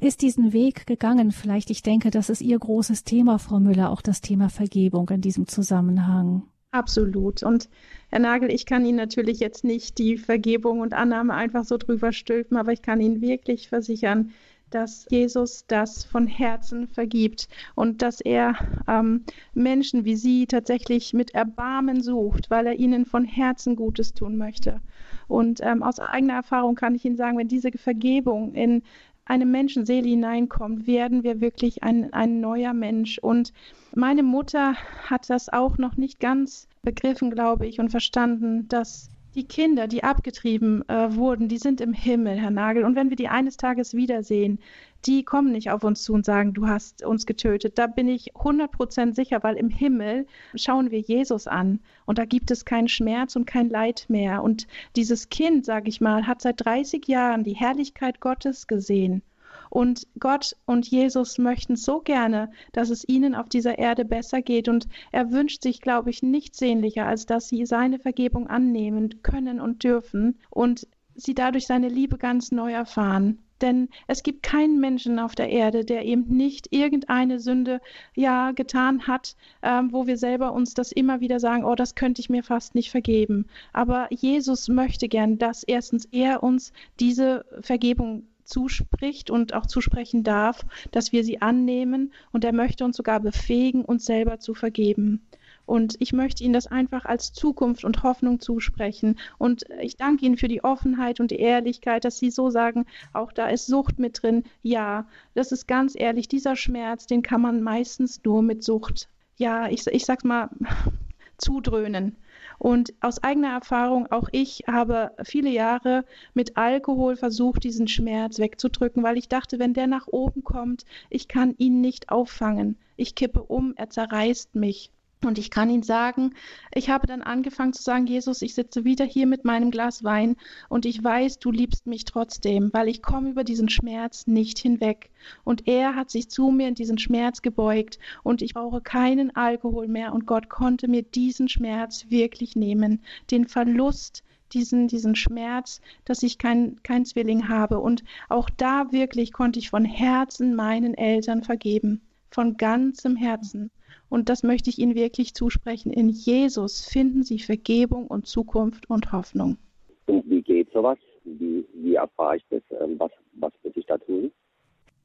ist diesen Weg gegangen. Vielleicht, ich denke, das ist Ihr großes Thema, Frau Müller, auch das Thema Vergebung in diesem Zusammenhang. Absolut. Und Herr Nagel, ich kann Ihnen natürlich jetzt nicht die Vergebung und Annahme einfach so drüber stülpen, aber ich kann Ihnen wirklich versichern, dass Jesus das von Herzen vergibt und dass er ähm, Menschen wie Sie tatsächlich mit Erbarmen sucht, weil er ihnen von Herzen Gutes tun möchte. Und ähm, aus eigener Erfahrung kann ich Ihnen sagen, wenn diese Vergebung in eine Menschenseele hineinkommt, werden wir wirklich ein, ein neuer Mensch. Und meine Mutter hat das auch noch nicht ganz begriffen, glaube ich, und verstanden, dass die Kinder, die abgetrieben äh, wurden, die sind im Himmel, Herr Nagel. Und wenn wir die eines Tages wiedersehen, die kommen nicht auf uns zu und sagen, du hast uns getötet. Da bin ich 100% sicher, weil im Himmel schauen wir Jesus an und da gibt es keinen Schmerz und kein Leid mehr. Und dieses Kind, sage ich mal, hat seit 30 Jahren die Herrlichkeit Gottes gesehen. Und Gott und Jesus möchten so gerne, dass es ihnen auf dieser Erde besser geht. Und er wünscht sich, glaube ich, nichts sehnlicher, als dass sie seine Vergebung annehmen können und dürfen und sie dadurch seine Liebe ganz neu erfahren. Denn es gibt keinen Menschen auf der Erde, der eben nicht irgendeine Sünde ja getan hat, ähm, wo wir selber uns das immer wieder sagen, oh, das könnte ich mir fast nicht vergeben. Aber Jesus möchte gern, dass erstens er uns diese Vergebung zuspricht und auch zusprechen darf, dass wir sie annehmen und er möchte uns sogar befähigen, uns selber zu vergeben. Und ich möchte Ihnen das einfach als Zukunft und Hoffnung zusprechen. Und ich danke Ihnen für die Offenheit und die Ehrlichkeit, dass Sie so sagen, auch da ist Sucht mit drin. Ja, das ist ganz ehrlich, dieser Schmerz, den kann man meistens nur mit Sucht. Ja, ich, ich sag's mal, zudröhnen. Und aus eigener Erfahrung, auch ich habe viele Jahre mit Alkohol versucht, diesen Schmerz wegzudrücken, weil ich dachte, wenn der nach oben kommt, ich kann ihn nicht auffangen. Ich kippe um, er zerreißt mich. Und ich kann Ihnen sagen, ich habe dann angefangen zu sagen, Jesus, ich sitze wieder hier mit meinem Glas Wein und ich weiß, du liebst mich trotzdem, weil ich komme über diesen Schmerz nicht hinweg. Und er hat sich zu mir in diesen Schmerz gebeugt und ich brauche keinen Alkohol mehr und Gott konnte mir diesen Schmerz wirklich nehmen, den Verlust, diesen, diesen Schmerz, dass ich kein, kein Zwilling habe. Und auch da wirklich konnte ich von Herzen meinen Eltern vergeben, von ganzem Herzen. Und das möchte ich Ihnen wirklich zusprechen. In Jesus finden Sie Vergebung und Zukunft und Hoffnung. Und wie geht sowas? Wie, wie erfahre ich das? Ähm, was, was muss ich da tun?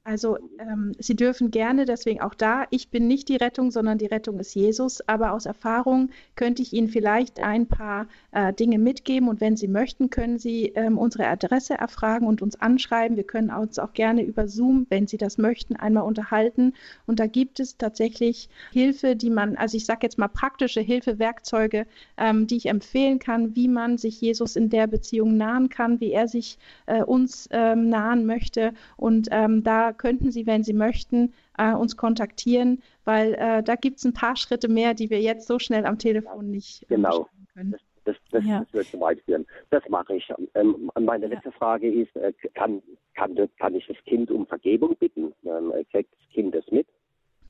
Also ähm, Sie dürfen gerne, deswegen auch da, ich bin nicht die Rettung, sondern die Rettung ist Jesus. Aber aus Erfahrung könnte ich Ihnen vielleicht ein paar äh, Dinge mitgeben. Und wenn Sie möchten, können Sie ähm, unsere Adresse erfragen und uns anschreiben. Wir können uns auch gerne über Zoom, wenn Sie das möchten, einmal unterhalten. Und da gibt es tatsächlich Hilfe, die man, also ich sage jetzt mal praktische Hilfewerkzeuge, ähm, die ich empfehlen kann, wie man sich Jesus in der Beziehung nahen kann, wie er sich äh, uns ähm, nahen möchte. Und ähm, da könnten Sie, wenn Sie möchten, äh, uns kontaktieren, weil äh, da gibt es ein paar Schritte mehr, die wir jetzt so schnell am Telefon nicht äh, genau. können. Das, das, das, ja. das, wird zu weit führen. Das mache ich. Ähm, meine letzte ja. Frage ist, äh, kann, kann, kann ich das Kind um Vergebung bitten? Ähm, kriegt das Kind das mit?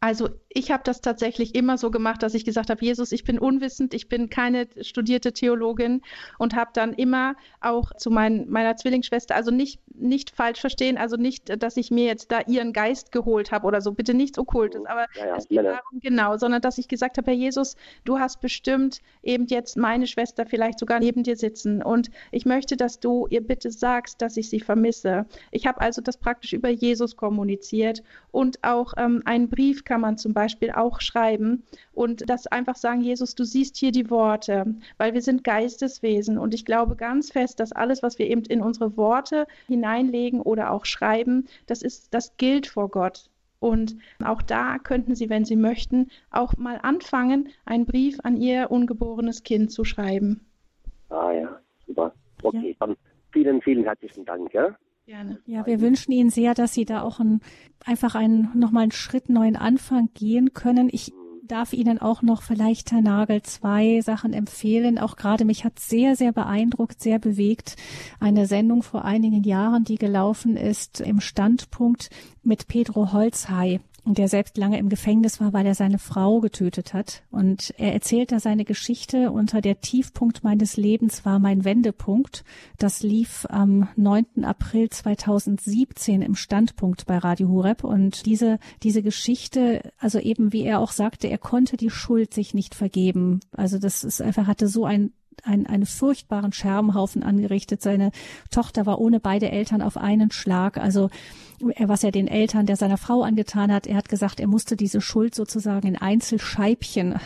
Also ich habe das tatsächlich immer so gemacht, dass ich gesagt habe, Jesus, ich bin unwissend, ich bin keine studierte Theologin und habe dann immer auch zu mein, meiner Zwillingsschwester, also nicht, nicht falsch verstehen, also nicht, dass ich mir jetzt da ihren Geist geholt habe oder so, bitte nichts Okkultes, aber ja, ja, es geht darum, genau, sondern dass ich gesagt habe, Herr Jesus, du hast bestimmt eben jetzt meine Schwester vielleicht sogar neben dir sitzen und ich möchte, dass du ihr bitte sagst, dass ich sie vermisse. Ich habe also das praktisch über Jesus kommuniziert und auch ähm, einen Brief kann man zum Beispiel auch schreiben und das einfach sagen, Jesus, du siehst hier die Worte, weil wir sind Geisteswesen und ich glaube ganz fest, dass alles, was wir eben in unsere Worte hineinlegen oder auch schreiben, das ist, das gilt vor Gott. Und auch da könnten Sie, wenn Sie möchten, auch mal anfangen, einen Brief an Ihr ungeborenes Kind zu schreiben. Ah ja, super. Okay, ja. dann vielen, vielen herzlichen Dank. Ja? Gerne. Ja, wir wünschen Ihnen sehr, dass Sie da auch ein, einfach einen, nochmal einen Schritt neuen Anfang gehen können. Ich darf Ihnen auch noch vielleicht, Herr Nagel, zwei Sachen empfehlen. Auch gerade mich hat sehr, sehr beeindruckt, sehr bewegt. Eine Sendung vor einigen Jahren, die gelaufen ist im Standpunkt mit Pedro Holzhey der selbst lange im Gefängnis war, weil er seine Frau getötet hat. Und er erzählt da seine Geschichte unter der Tiefpunkt meines Lebens war mein Wendepunkt. Das lief am 9. April 2017 im Standpunkt bei Radio Hureb. Und diese, diese Geschichte, also eben wie er auch sagte, er konnte die Schuld sich nicht vergeben. Also das ist einfach, hatte so ein ein, einen furchtbaren Scherbenhaufen angerichtet. Seine Tochter war ohne beide Eltern auf einen Schlag. Also was er den Eltern der seiner Frau angetan hat. Er hat gesagt, er musste diese Schuld sozusagen in Einzelscheibchen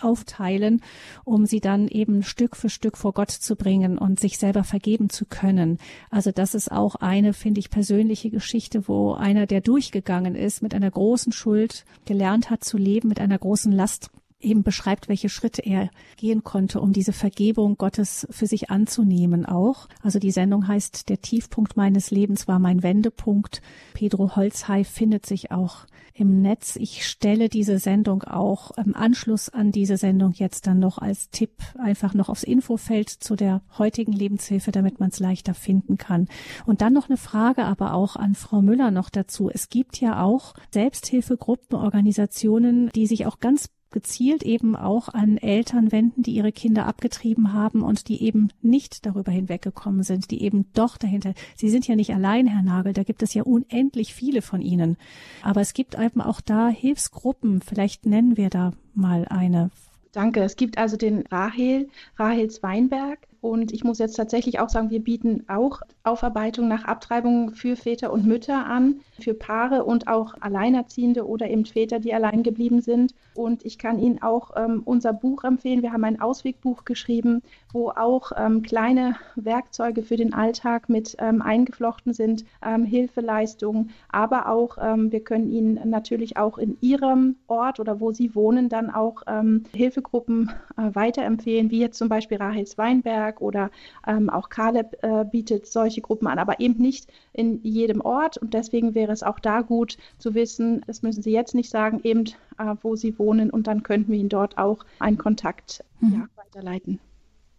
aufteilen, um sie dann eben Stück für Stück vor Gott zu bringen und sich selber vergeben zu können. Also das ist auch eine, finde ich, persönliche Geschichte, wo einer, der durchgegangen ist mit einer großen Schuld, gelernt hat zu leben mit einer großen Last eben beschreibt, welche Schritte er gehen konnte, um diese Vergebung Gottes für sich anzunehmen auch. Also die Sendung heißt Der Tiefpunkt meines Lebens war mein Wendepunkt. Pedro Holzhey findet sich auch im Netz. Ich stelle diese Sendung auch im Anschluss an diese Sendung jetzt dann noch als Tipp einfach noch aufs Infofeld zu der heutigen Lebenshilfe, damit man es leichter finden kann. Und dann noch eine Frage aber auch an Frau Müller noch dazu. Es gibt ja auch Selbsthilfegruppen, Organisationen, die sich auch ganz gezielt eben auch an Eltern wenden, die ihre Kinder abgetrieben haben und die eben nicht darüber hinweggekommen sind, die eben doch dahinter. Sie sind ja nicht allein, Herr Nagel, da gibt es ja unendlich viele von Ihnen. Aber es gibt eben auch da Hilfsgruppen. Vielleicht nennen wir da mal eine. Danke. Es gibt also den Rahel, Rahels Weinberg. Und ich muss jetzt tatsächlich auch sagen, wir bieten auch Aufarbeitung nach Abtreibung für Väter und Mütter an, für Paare und auch Alleinerziehende oder eben Väter, die allein geblieben sind. Und ich kann Ihnen auch ähm, unser Buch empfehlen. Wir haben ein Auswegbuch geschrieben, wo auch ähm, kleine Werkzeuge für den Alltag mit ähm, eingeflochten sind, ähm, Hilfeleistungen, aber auch, ähm, wir können Ihnen natürlich auch in Ihrem Ort oder wo Sie wohnen, dann auch ähm, Hilfegruppen äh, weiterempfehlen, wie jetzt zum Beispiel Rahels Weinberg oder ähm, auch Caleb äh, bietet solche Gruppen an, aber eben nicht in jedem Ort. Und deswegen wäre es auch da gut zu wissen, das müssen Sie jetzt nicht sagen, eben äh, wo Sie wohnen und dann könnten wir Ihnen dort auch einen Kontakt mhm. ja, weiterleiten.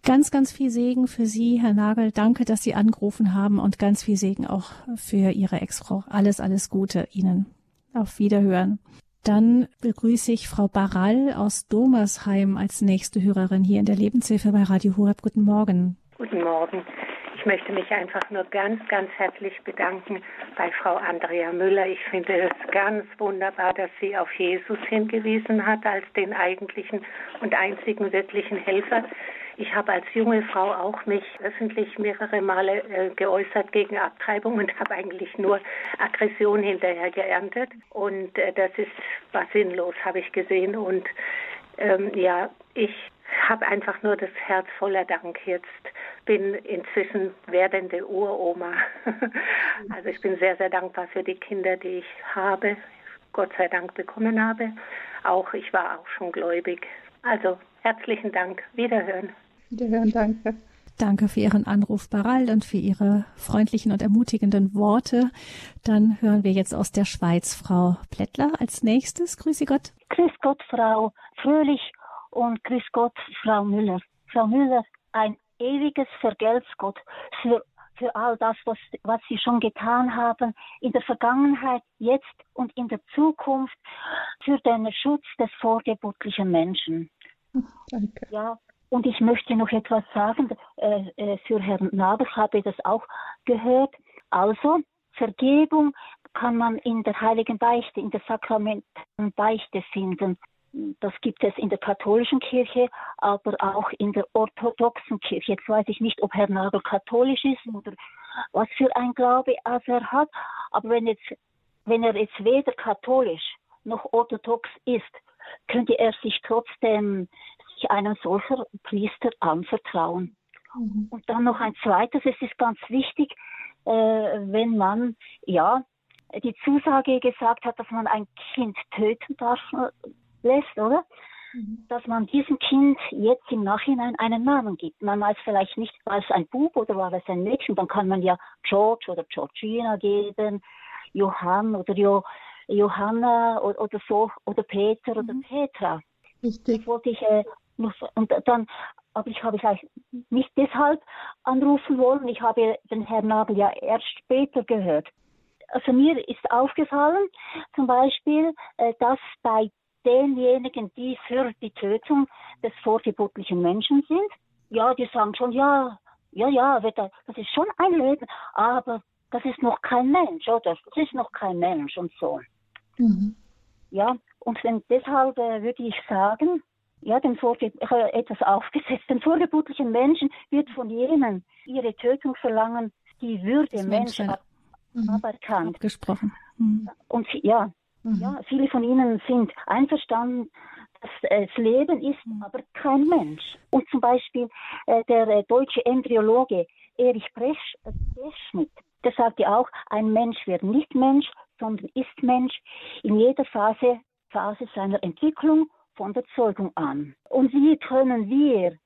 Ganz, ganz viel Segen für Sie, Herr Nagel. Danke, dass Sie angerufen haben und ganz viel Segen auch für Ihre Ex-Frau. Alles, alles Gute Ihnen. Auf Wiederhören. Dann begrüße ich Frau Barall aus Domersheim als nächste Hörerin hier in der Lebenshilfe bei Radio Horeb. Guten Morgen. Guten Morgen. Ich möchte mich einfach nur ganz, ganz herzlich bedanken bei Frau Andrea Müller. Ich finde es ganz wunderbar, dass sie auf Jesus hingewiesen hat als den eigentlichen und einzigen wirklichen Helfer. Ich habe als junge Frau auch mich öffentlich mehrere Male äh, geäußert gegen Abtreibung und habe eigentlich nur Aggression hinterher geerntet. Und äh, das ist war sinnlos, habe ich gesehen. Und ähm, ja, ich habe einfach nur das Herz voller Dank jetzt. Bin inzwischen werdende Uroma. also ich bin sehr, sehr dankbar für die Kinder, die ich habe, Gott sei Dank bekommen habe. Auch ich war auch schon gläubig. Also herzlichen Dank. Wiederhören. Wiederhören, danke. Danke für Ihren Anruf, Barald, und für Ihre freundlichen und ermutigenden Worte. Dann hören wir jetzt aus der Schweiz Frau Plättler als nächstes. Grüße Gott. Grüß Gott, Frau Fröhlich und grüß Gott, Frau Müller. Frau Müller, ein ewiges Vergelt's Gott für, für all das, was, was Sie schon getan haben in der Vergangenheit, jetzt und in der Zukunft für den Schutz des vorgeburtlichen Menschen. Danke. Ja, und ich möchte noch etwas sagen äh, äh, für Herrn Nabel, habe ich das auch gehört. Also, Vergebung kann man in der heiligen Beichte, in der sakramentalen Beichte finden. Das gibt es in der katholischen Kirche, aber auch in der orthodoxen Kirche. Jetzt weiß ich nicht, ob Herr Nagel katholisch ist oder was für ein Glaube er hat. Aber wenn, jetzt, wenn er jetzt weder katholisch noch orthodox ist, könnte er sich trotzdem sich einem solchen Priester anvertrauen. Mhm. Und dann noch ein zweites, es ist ganz wichtig, äh, wenn man, ja, die Zusage gesagt hat, dass man ein Kind töten darf, äh, lässt, oder? Mhm. Dass man diesem Kind jetzt im Nachhinein einen Namen gibt. Man weiß vielleicht nicht, war es ein Bub oder war es ein Mädchen, dann kann man ja George oder Georgina geben, Johann oder jo Johanna oder, oder, so, oder Peter oder mhm. Petra. Richtig. Das wollte ich äh, und dann, aber ich habe vielleicht nicht deshalb anrufen wollen. Ich habe den Herrn Nagel ja erst später gehört. Also mir ist aufgefallen, zum Beispiel, äh, dass bei denjenigen, die für die Tötung des vorgeburtlichen Menschen sind, ja, die sagen schon, ja, ja, ja, das ist schon ein Leben, aber das ist noch kein Mensch, oder? Das ist noch kein Mensch und so. Mhm. Ja, und deshalb äh, würde ich sagen, ja, habe etwas aufgesetzt. Den vorgeburtlichen Menschen wird von jenen ihre Tötung verlangen, die Würde Menschen ab mhm. aberkannt. Abgesprochen. Mhm. Und ja, mhm. ja, viele von ihnen sind einverstanden, dass es Leben ist, mhm. aber kein Mensch. Und zum Beispiel äh, der äh, deutsche Embryologe Erich Bresch, äh, Breschmidt, der sagte auch, ein Mensch wird nicht Mensch, sondern ist Mensch in jeder Phase, Phase seiner Entwicklung von der Zeugung an. Und wie können wir,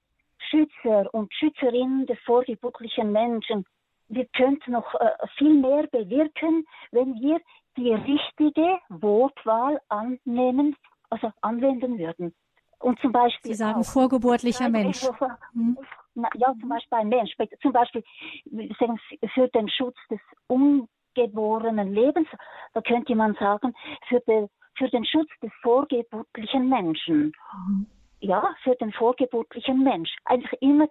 Schützer und Schützerinnen des vorgeburtlichen Menschen, wir könnten noch äh, viel mehr bewirken, wenn wir die richtige Wortwahl annehmen, also anwenden würden. Und zum Beispiel. Sie sagen auch, vorgeburtlicher Mensch. Hm. Ja, zum Beispiel ein Mensch. Zum Beispiel für den Schutz des ungeborenen Lebens, da könnte man sagen, für den für den Schutz des vorgeburtlichen Menschen. Mhm. Ja, für den vorgeburtlichen Mensch. Einfach immer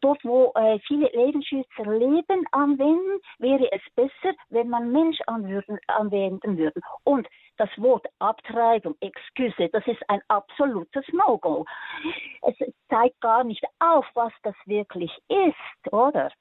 dort, wo äh, viele Lebensschützer Leben anwenden, wäre es besser, wenn man Mensch anwürden, anwenden würde. Und das Wort Abtreibung, Excuse, das ist ein absolutes No-Go. zeigt gar nicht auf, was das wirklich ist, oder?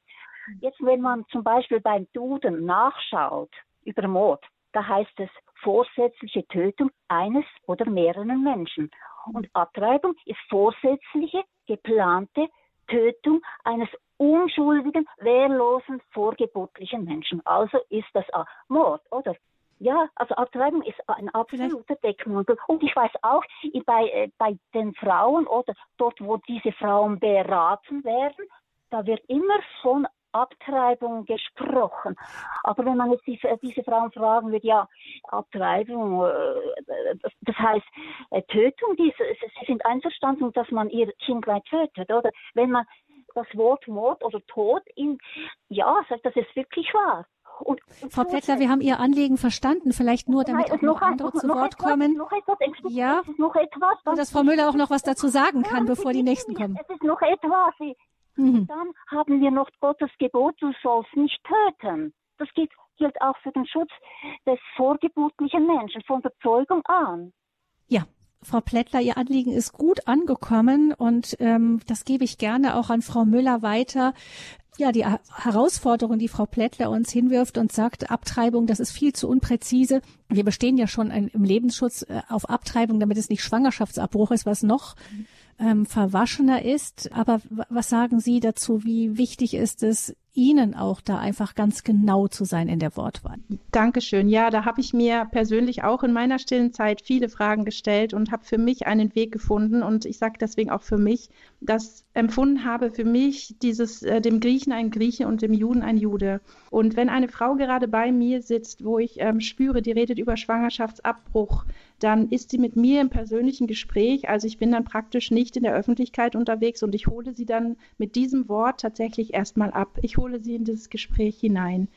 Jetzt, wenn man zum Beispiel beim Duden nachschaut über Mord, da heißt es vorsätzliche Tötung eines oder mehreren Menschen. Und Abtreibung ist vorsätzliche, geplante Tötung eines unschuldigen, wehrlosen, vorgeburtlichen Menschen. Also ist das Mord, oder? Ja, also Abtreibung ist ein absoluter Deckmantel. Und ich weiß auch, bei, äh, bei den Frauen oder dort, wo diese Frauen beraten werden, da wird immer von Abtreibung gesprochen. Aber wenn man jetzt diese, äh, diese Frauen fragen würde, ja, Abtreibung, äh, das heißt äh, Tötung, die, sie sind einverstanden, dass man ihr Kind gleich tötet, oder? Wenn man das Wort Mord oder Tod in, ja, sagt, das ist wirklich wahr. Und, und Frau Plättler, wir haben Ihr Anliegen verstanden. Vielleicht nur, damit Nein, auch noch andere noch, zu noch Wort etwas, kommen. Noch etwas, ja. noch etwas. Und dass Frau Müller auch noch was dazu sagen kann, ja, bevor die nächsten kommen. Es ist noch etwas. Mhm. Dann haben wir noch Gottes Gebot, du sollst nicht töten. Das gilt, gilt auch für den Schutz des vorgeburtlichen Menschen von der Zeugung an. Ja, Frau Plättler, Ihr Anliegen ist gut angekommen und ähm, das gebe ich gerne auch an Frau Müller weiter. Ja, die Herausforderung, die Frau Plättler uns hinwirft und sagt, Abtreibung, das ist viel zu unpräzise. Wir bestehen ja schon ein, im Lebensschutz äh, auf Abtreibung, damit es nicht Schwangerschaftsabbruch ist, was noch ähm, verwaschener ist. Aber was sagen Sie dazu? Wie wichtig ist es, Ihnen auch da einfach ganz genau zu sein in der Wortwahl. Dankeschön. Ja, da habe ich mir persönlich auch in meiner stillen Zeit viele Fragen gestellt und habe für mich einen Weg gefunden. Und ich sage deswegen auch für mich, dass empfunden habe für mich dieses äh, dem Griechen ein Grieche und dem Juden ein Jude. Und wenn eine Frau gerade bei mir sitzt, wo ich ähm, spüre, die redet über Schwangerschaftsabbruch, dann ist sie mit mir im persönlichen Gespräch. Also ich bin dann praktisch nicht in der Öffentlichkeit unterwegs und ich hole sie dann mit diesem Wort tatsächlich erstmal ab. Ich hole sie in dieses Gespräch hinein.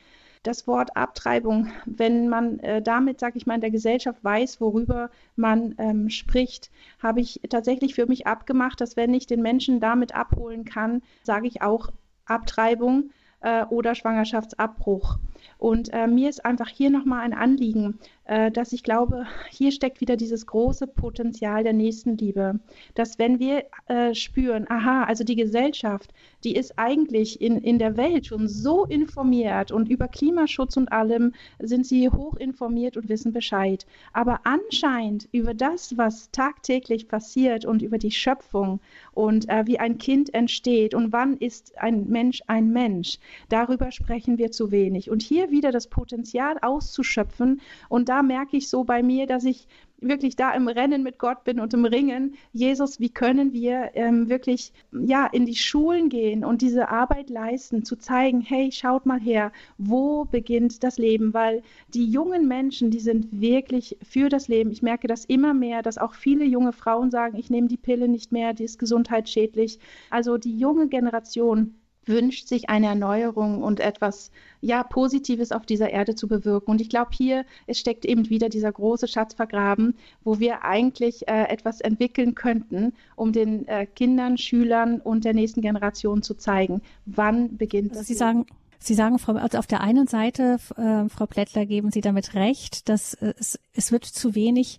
Das Wort Abtreibung, wenn man äh, damit, sage ich mal, in der Gesellschaft weiß, worüber man ähm, spricht, habe ich tatsächlich für mich abgemacht, dass wenn ich den Menschen damit abholen kann, sage ich auch Abtreibung äh, oder Schwangerschaftsabbruch. Und äh, mir ist einfach hier nochmal ein Anliegen, äh, dass ich glaube, hier steckt wieder dieses große Potenzial der Nächstenliebe, dass wenn wir äh, spüren, aha, also die Gesellschaft, die ist eigentlich in, in der Welt schon so informiert und über Klimaschutz und allem sind sie hoch informiert und wissen Bescheid. Aber anscheinend über das, was tagtäglich passiert und über die Schöpfung und äh, wie ein Kind entsteht und wann ist ein Mensch ein Mensch, darüber sprechen wir zu wenig. Und hier wieder das Potenzial auszuschöpfen und da merke ich so bei mir, dass ich wirklich da im Rennen mit Gott bin und im Ringen. Jesus, wie können wir ähm, wirklich ja in die Schulen gehen und diese Arbeit leisten, zu zeigen, hey, schaut mal her, wo beginnt das Leben? Weil die jungen Menschen, die sind wirklich für das Leben. Ich merke das immer mehr, dass auch viele junge Frauen sagen, ich nehme die Pille nicht mehr, die ist gesundheitsschädlich. Also die junge Generation wünscht sich eine Erneuerung und etwas ja Positives auf dieser Erde zu bewirken. Und ich glaube, hier es steckt eben wieder dieser große Schatz vergraben, wo wir eigentlich äh, etwas entwickeln könnten, um den äh, Kindern, Schülern und der nächsten Generation zu zeigen, wann beginnt also das. Sie sagen Sie sagen, Frau, also auf der einen Seite, äh, Frau Plättler, geben Sie damit recht, dass es, es wird zu wenig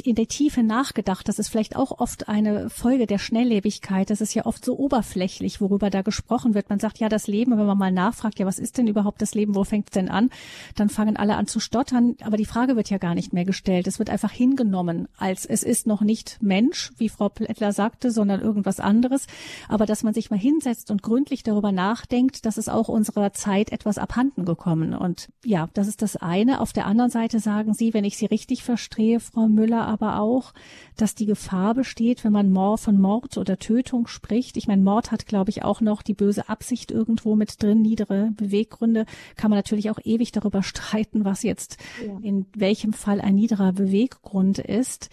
in der Tiefe nachgedacht. Das ist vielleicht auch oft eine Folge der Schnelllebigkeit. Das ist ja oft so oberflächlich, worüber da gesprochen wird. Man sagt ja das Leben, wenn man mal nachfragt, ja, was ist denn überhaupt das Leben, wo fängt es denn an? Dann fangen alle an zu stottern, aber die Frage wird ja gar nicht mehr gestellt. Es wird einfach hingenommen, als es ist noch nicht Mensch, wie Frau Plättler sagte, sondern irgendwas anderes. Aber dass man sich mal hinsetzt und gründlich darüber nachdenkt, das ist auch unserer Zeit etwas abhanden gekommen. Und ja, das ist das eine. Auf der anderen Seite sagen Sie, wenn ich Sie richtig verstehe, Frau Müller, aber auch, dass die Gefahr besteht, wenn man Mord, von Mord oder Tötung spricht. Ich meine, Mord hat, glaube ich, auch noch die böse Absicht irgendwo mit drin, niedere Beweggründe. Kann man natürlich auch ewig darüber streiten, was jetzt ja. in welchem Fall ein niederer Beweggrund ist.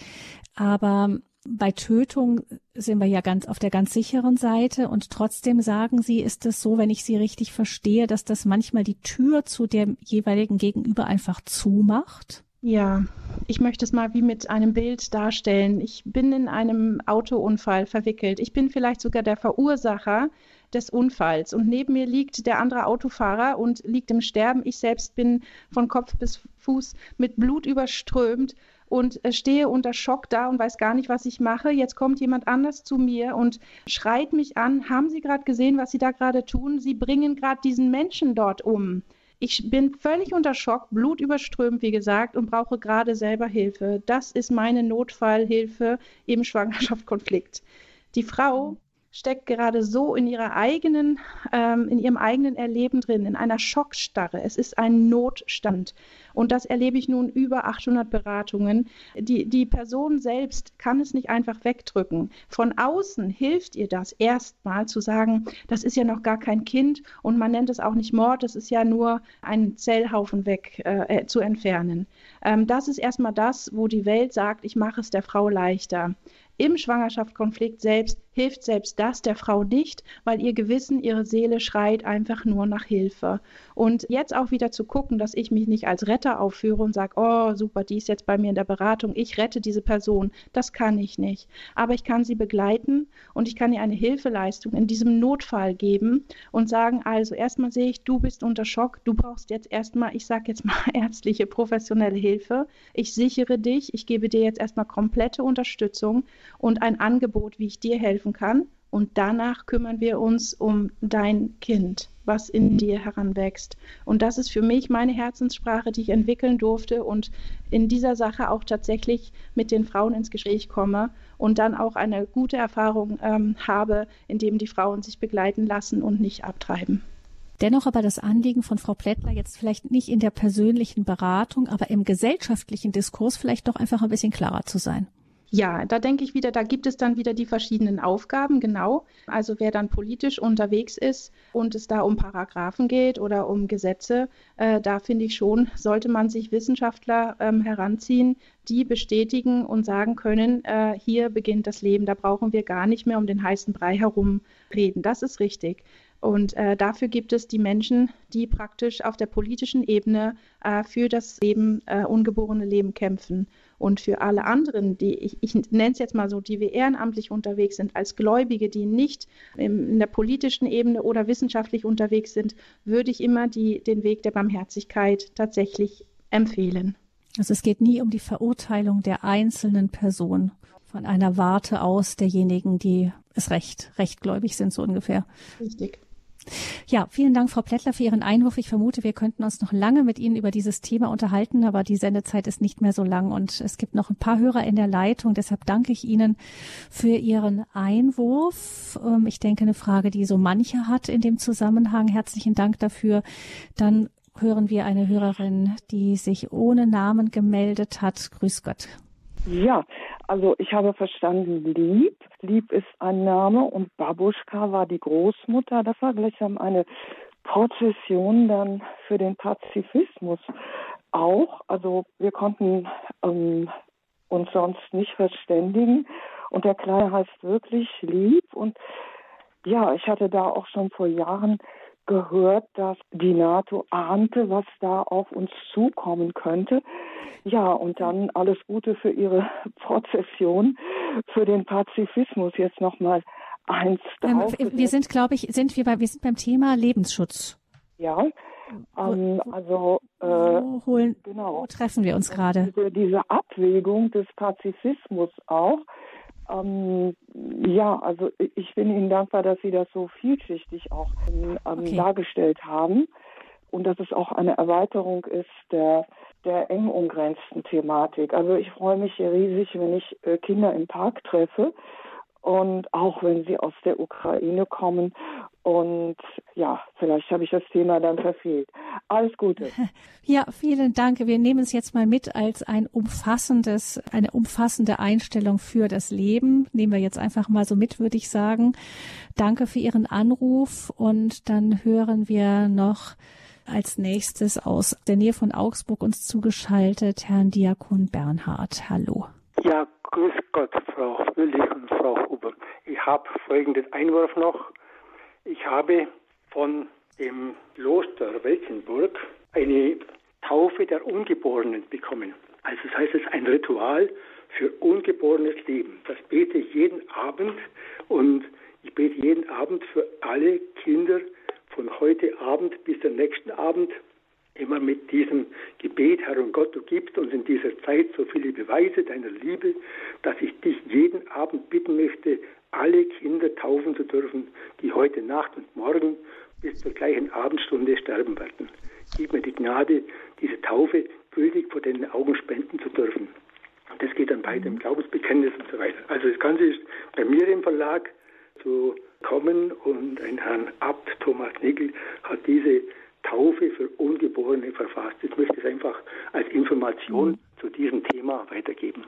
Aber bei Tötung sind wir ja ganz auf der ganz sicheren Seite und trotzdem sagen Sie, ist es so, wenn ich Sie richtig verstehe, dass das manchmal die Tür zu dem jeweiligen Gegenüber einfach zumacht? Ja, ich möchte es mal wie mit einem Bild darstellen. Ich bin in einem Autounfall verwickelt. Ich bin vielleicht sogar der Verursacher des Unfalls und neben mir liegt der andere Autofahrer und liegt im Sterben. Ich selbst bin von Kopf bis Fuß mit Blut überströmt und äh, stehe unter Schock da und weiß gar nicht, was ich mache. Jetzt kommt jemand anders zu mir und schreit mich an. Haben Sie gerade gesehen, was Sie da gerade tun? Sie bringen gerade diesen Menschen dort um. Ich bin völlig unter Schock, blutüberströmt, wie gesagt, und brauche gerade selber Hilfe. Das ist meine Notfallhilfe im Schwangerschaftskonflikt. Die Frau steckt gerade so in ihrer eigenen, ähm, in ihrem eigenen Erleben drin, in einer Schockstarre. Es ist ein Notstand. Und das erlebe ich nun über 800 Beratungen. Die, die Person selbst kann es nicht einfach wegdrücken. Von außen hilft ihr das erstmal zu sagen, das ist ja noch gar kein Kind und man nennt es auch nicht Mord, es ist ja nur ein Zellhaufen weg äh, äh zu entfernen. Ähm, das ist erstmal das, wo die Welt sagt, ich mache es der Frau leichter im Schwangerschaftskonflikt selbst hilft selbst das der Frau nicht, weil ihr Gewissen, ihre Seele schreit einfach nur nach Hilfe. Und jetzt auch wieder zu gucken, dass ich mich nicht als Retter aufführe und sage, oh super, die ist jetzt bei mir in der Beratung, ich rette diese Person, das kann ich nicht. Aber ich kann sie begleiten und ich kann ihr eine Hilfeleistung in diesem Notfall geben und sagen, also erstmal sehe ich, du bist unter Schock, du brauchst jetzt erstmal, ich sage jetzt mal ärztliche, professionelle Hilfe. Ich sichere dich, ich gebe dir jetzt erstmal komplette Unterstützung und ein Angebot, wie ich dir helfen kann. Und danach kümmern wir uns um dein Kind, was in dir heranwächst. Und das ist für mich meine Herzenssprache, die ich entwickeln durfte und in dieser Sache auch tatsächlich mit den Frauen ins Gespräch komme und dann auch eine gute Erfahrung ähm, habe, indem die Frauen sich begleiten lassen und nicht abtreiben. Dennoch aber das Anliegen von Frau Plättler jetzt vielleicht nicht in der persönlichen Beratung, aber im gesellschaftlichen Diskurs vielleicht doch einfach ein bisschen klarer zu sein. Ja, da denke ich wieder, da gibt es dann wieder die verschiedenen Aufgaben, genau. Also wer dann politisch unterwegs ist und es da um Paragraphen geht oder um Gesetze, äh, da finde ich schon, sollte man sich Wissenschaftler ähm, heranziehen, die bestätigen und sagen können, äh, hier beginnt das Leben, da brauchen wir gar nicht mehr um den heißen Brei herum reden. Das ist richtig. Und äh, dafür gibt es die Menschen, die praktisch auf der politischen Ebene äh, für das Leben, äh, ungeborene Leben kämpfen. Und für alle anderen, die ich, ich nenne es jetzt mal so, die wir ehrenamtlich unterwegs sind, als Gläubige, die nicht in der politischen Ebene oder wissenschaftlich unterwegs sind, würde ich immer die, den Weg der Barmherzigkeit tatsächlich empfehlen. Also es geht nie um die Verurteilung der einzelnen Person von einer Warte aus derjenigen, die es recht, rechtgläubig sind, so ungefähr. Richtig. Ja, vielen Dank, Frau Plättler, für Ihren Einwurf. Ich vermute, wir könnten uns noch lange mit Ihnen über dieses Thema unterhalten, aber die Sendezeit ist nicht mehr so lang und es gibt noch ein paar Hörer in der Leitung. Deshalb danke ich Ihnen für Ihren Einwurf. Ähm, ich denke, eine Frage, die so manche hat in dem Zusammenhang. Herzlichen Dank dafür. Dann hören wir eine Hörerin, die sich ohne Namen gemeldet hat. Grüß Gott. Ja, also ich habe verstanden, Lieb. Lieb ist ein Name und Babuschka war die Großmutter. Das war gleichsam eine Prozession dann für den Pazifismus auch. Also wir konnten ähm, uns sonst nicht verständigen. Und der Kleine heißt wirklich Lieb. Und ja, ich hatte da auch schon vor Jahren gehört, dass die NATO ahnte, was da auf uns zukommen könnte. Ja, und dann alles Gute für Ihre Prozession, für den Pazifismus jetzt nochmal eins ähm, Wir sind, glaube ich, sind wir, bei, wir sind beim Thema Lebensschutz. Ja, ähm, also äh, wo holen, genau. wo treffen wir uns gerade? Diese, diese Abwägung des Pazifismus auch. Ähm, ja, also ich bin Ihnen dankbar, dass Sie das so vielschichtig auch ähm, okay. dargestellt haben und dass es auch eine Erweiterung ist der der eng umgrenzten Thematik. Also ich freue mich hier riesig, wenn ich äh, Kinder im Park treffe und auch wenn sie aus der Ukraine kommen. Und ja, vielleicht habe ich das Thema dann verfehlt. Alles Gute. Ja, vielen Dank. Wir nehmen es jetzt mal mit als ein umfassendes, eine umfassende Einstellung für das Leben. Nehmen wir jetzt einfach mal so mit, würde ich sagen. Danke für Ihren Anruf und dann hören wir noch als nächstes aus der Nähe von Augsburg uns zugeschaltet Herrn Diakon Bernhard. Hallo. Ja, grüß Gott, Frau Willig und Frau Huber. Ich habe folgenden Einwurf noch. Ich habe von dem Kloster Welzenburg eine Taufe der Ungeborenen bekommen. Also das heißt, es ist ein Ritual für ungeborenes Leben. Das bete ich jeden Abend und ich bete jeden Abend für alle Kinder, von heute Abend bis zum nächsten Abend immer mit diesem Gebet, Herr und Gott, du gibst uns in dieser Zeit so viele Beweise deiner Liebe, dass ich dich jeden Abend bitten möchte, alle Kinder taufen zu dürfen, die heute Nacht und morgen bis zur gleichen Abendstunde sterben werden. Gib mir die Gnade, diese Taufe gültig vor deinen Augen spenden zu dürfen. Und das geht dann weiter im Glaubensbekenntnis und so weiter. Also das Ganze ist bei mir im Verlag zu kommen und ein Herrn Abt, Thomas Nickel, hat diese Taufe für Ungeborene verfasst. Ich möchte es einfach als Information mhm. zu diesem Thema weitergeben.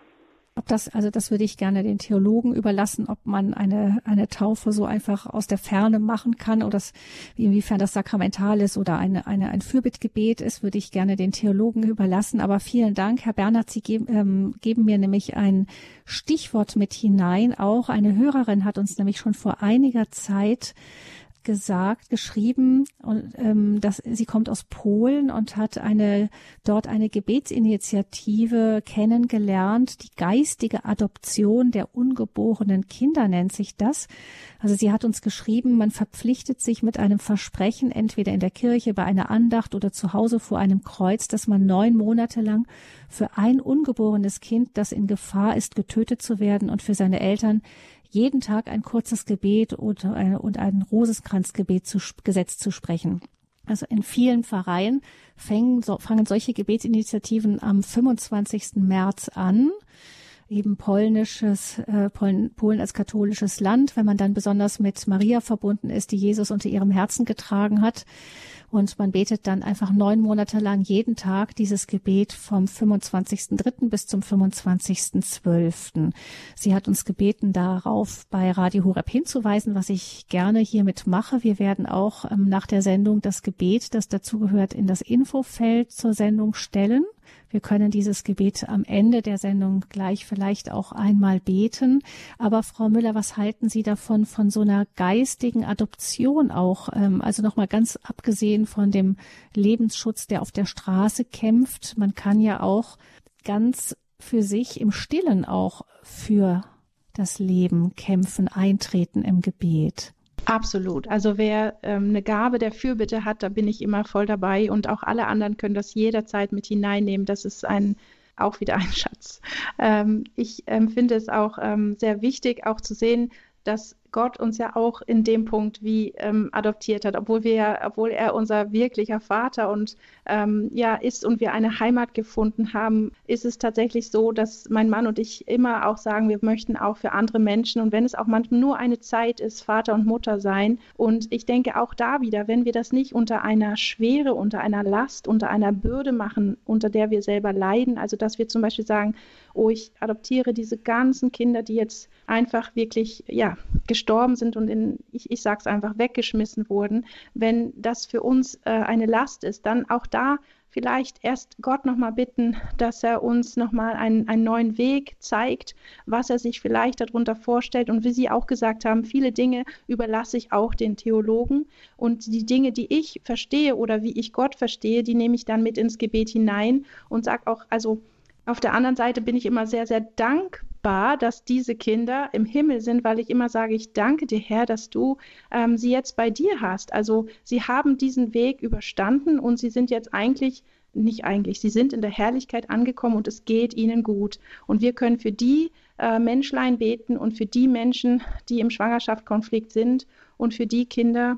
Ob das, also das würde ich gerne den Theologen überlassen, ob man eine, eine Taufe so einfach aus der Ferne machen kann oder das, inwiefern das sakramental ist oder eine, eine, ein Fürbittgebet ist, würde ich gerne den Theologen überlassen. Aber vielen Dank, Herr Bernhard, Sie geben, ähm, geben mir nämlich ein Stichwort mit hinein. Auch eine Hörerin hat uns nämlich schon vor einiger Zeit gesagt, geschrieben, und, ähm, dass sie kommt aus Polen und hat eine dort eine Gebetsinitiative kennengelernt. Die geistige Adoption der ungeborenen Kinder nennt sich das. Also sie hat uns geschrieben, man verpflichtet sich mit einem Versprechen, entweder in der Kirche bei einer Andacht oder zu Hause vor einem Kreuz, dass man neun Monate lang für ein ungeborenes Kind, das in Gefahr ist, getötet zu werden und für seine Eltern jeden Tag ein kurzes Gebet und, äh, und ein Roseskranzgebet zu, gesetzt zu sprechen. Also in vielen Pfarreien fangen, so, fangen solche Gebetsinitiativen am 25. März an eben polnisches, äh, Polen, Polen als katholisches Land, wenn man dann besonders mit Maria verbunden ist, die Jesus unter ihrem Herzen getragen hat, und man betet dann einfach neun Monate lang jeden Tag dieses Gebet vom 25.3. bis zum 25.12. Sie hat uns gebeten, darauf bei Radio Horeb hinzuweisen, was ich gerne hiermit mache. Wir werden auch ähm, nach der Sendung das Gebet, das dazugehört, in das Infofeld zur Sendung stellen. Wir können dieses Gebet am Ende der Sendung gleich vielleicht auch einmal beten. Aber Frau Müller, was halten Sie davon, von so einer geistigen Adoption auch? Ähm, also nochmal ganz abgesehen von dem Lebensschutz, der auf der Straße kämpft. Man kann ja auch ganz für sich im Stillen auch für das Leben kämpfen, eintreten im Gebet. Absolut. Also wer ähm, eine Gabe der Fürbitte hat, da bin ich immer voll dabei und auch alle anderen können das jederzeit mit hineinnehmen. Das ist ein auch wieder ein Schatz. Ähm, ich ähm, es auch ähm, sehr wichtig, auch zu sehen, dass Gott uns ja auch in dem Punkt wie ähm, adoptiert hat, obwohl wir ja, obwohl er unser wirklicher Vater und ähm, ja ist und wir eine Heimat gefunden haben, ist es tatsächlich so, dass mein Mann und ich immer auch sagen, wir möchten auch für andere Menschen und wenn es auch manchmal nur eine Zeit ist, Vater und Mutter sein. Und ich denke auch da wieder, wenn wir das nicht unter einer Schwere, unter einer Last, unter einer Bürde machen, unter der wir selber leiden, also dass wir zum Beispiel sagen, oh, ich adoptiere diese ganzen Kinder, die jetzt einfach wirklich ja gestorben sind und in, ich, ich sage es einfach, weggeschmissen wurden, wenn das für uns äh, eine Last ist, dann auch da vielleicht erst Gott nochmal bitten, dass er uns nochmal einen, einen neuen Weg zeigt, was er sich vielleicht darunter vorstellt. Und wie Sie auch gesagt haben, viele Dinge überlasse ich auch den Theologen. Und die Dinge, die ich verstehe oder wie ich Gott verstehe, die nehme ich dann mit ins Gebet hinein und sage auch, also auf der anderen Seite bin ich immer sehr, sehr dankbar, dass diese Kinder im Himmel sind, weil ich immer sage, ich danke dir, Herr, dass du ähm, sie jetzt bei dir hast. Also sie haben diesen Weg überstanden und sie sind jetzt eigentlich, nicht eigentlich, sie sind in der Herrlichkeit angekommen und es geht ihnen gut. Und wir können für die äh, Menschlein beten und für die Menschen, die im Schwangerschaftskonflikt sind und für die Kinder,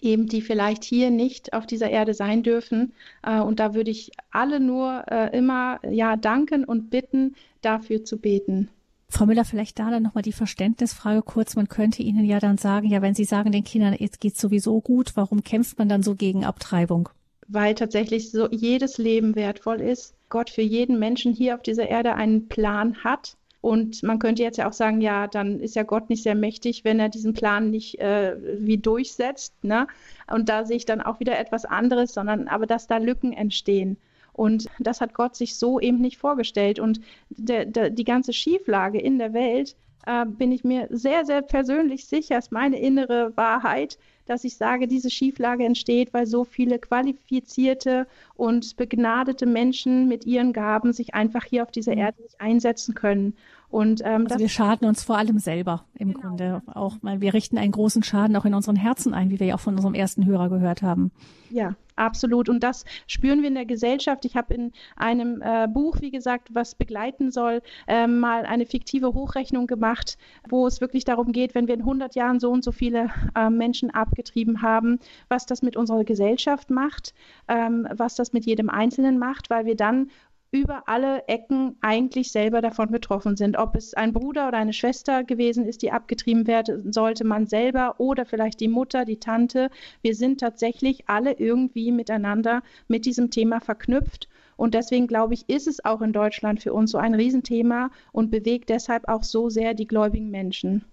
eben die vielleicht hier nicht auf dieser Erde sein dürfen. Äh, und da würde ich alle nur äh, immer ja danken und bitten, dafür zu beten. Frau Müller, vielleicht da dann nochmal die Verständnisfrage kurz. Man könnte Ihnen ja dann sagen, ja, wenn Sie sagen den Kindern, jetzt geht's sowieso gut, warum kämpft man dann so gegen Abtreibung? Weil tatsächlich so jedes Leben wertvoll ist. Gott für jeden Menschen hier auf dieser Erde einen Plan hat und man könnte jetzt ja auch sagen, ja, dann ist ja Gott nicht sehr mächtig, wenn er diesen Plan nicht äh, wie durchsetzt. Ne? Und da sehe ich dann auch wieder etwas anderes, sondern aber dass da Lücken entstehen. Und das hat Gott sich so eben nicht vorgestellt. Und de, de, die ganze Schieflage in der Welt, äh, bin ich mir sehr, sehr persönlich sicher, ist meine innere Wahrheit, dass ich sage, diese Schieflage entsteht, weil so viele qualifizierte und begnadete Menschen mit ihren Gaben sich einfach hier auf dieser mhm. Erde nicht einsetzen können. Und ähm, also wir schaden uns vor allem selber im genau. Grunde auch, weil wir richten einen großen Schaden auch in unseren Herzen ein, wie wir ja auch von unserem ersten Hörer gehört haben. Ja, absolut. Und das spüren wir in der Gesellschaft. Ich habe in einem äh, Buch, wie gesagt, was begleiten soll, äh, mal eine fiktive Hochrechnung gemacht, wo es wirklich darum geht, wenn wir in 100 Jahren so und so viele äh, Menschen abgetrieben haben, was das mit unserer Gesellschaft macht, ähm, was das mit jedem Einzelnen macht, weil wir dann über alle Ecken eigentlich selber davon betroffen sind. Ob es ein Bruder oder eine Schwester gewesen ist, die abgetrieben werden sollte, man selber oder vielleicht die Mutter, die Tante. Wir sind tatsächlich alle irgendwie miteinander mit diesem Thema verknüpft. Und deswegen glaube ich, ist es auch in Deutschland für uns so ein Riesenthema und bewegt deshalb auch so sehr die gläubigen Menschen.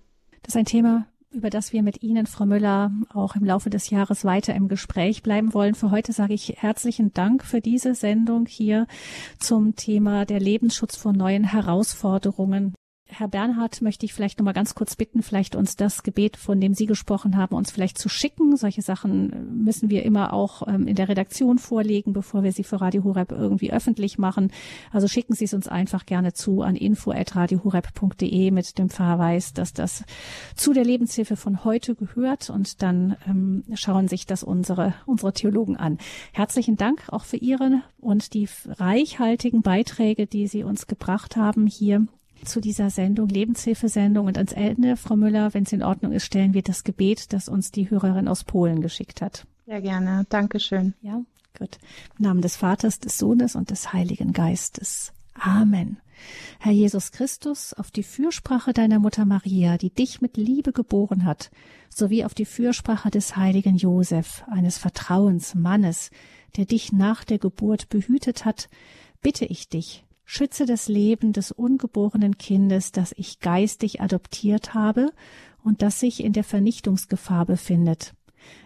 Das ist ein Thema, über das wir mit Ihnen, Frau Müller, auch im Laufe des Jahres weiter im Gespräch bleiben wollen. Für heute sage ich herzlichen Dank für diese Sendung hier zum Thema der Lebensschutz vor neuen Herausforderungen. Herr Bernhard, möchte ich vielleicht noch mal ganz kurz bitten, vielleicht uns das Gebet, von dem Sie gesprochen haben, uns vielleicht zu schicken. Solche Sachen müssen wir immer auch ähm, in der Redaktion vorlegen, bevor wir sie für Radio Horeb irgendwie öffentlich machen. Also schicken Sie es uns einfach gerne zu an info@radiohoreb.de mit dem Verweis, dass das zu der Lebenshilfe von heute gehört und dann ähm, schauen sich das unsere unsere Theologen an. Herzlichen Dank auch für Ihre und die reichhaltigen Beiträge, die Sie uns gebracht haben hier zu dieser Sendung, Lebenshilfesendung. Und ans Ende, Frau Müller, wenn es in Ordnung ist, stellen wir das Gebet, das uns die Hörerin aus Polen geschickt hat. Sehr gerne. Dankeschön. Ja, gut. Im Namen des Vaters, des Sohnes und des Heiligen Geistes. Amen. Herr Jesus Christus, auf die Fürsprache deiner Mutter Maria, die dich mit Liebe geboren hat, sowie auf die Fürsprache des heiligen Josef, eines Vertrauensmannes, der dich nach der Geburt behütet hat, bitte ich dich, Schütze das Leben des ungeborenen Kindes, das ich geistig adoptiert habe und das sich in der Vernichtungsgefahr befindet.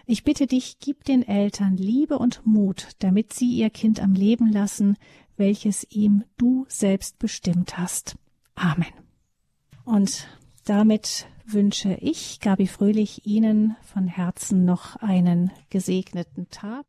Ich bitte dich, gib den Eltern Liebe und Mut, damit sie ihr Kind am Leben lassen, welches ihm du selbst bestimmt hast. Amen. Und damit wünsche ich, Gabi Fröhlich, Ihnen von Herzen noch einen gesegneten Tag.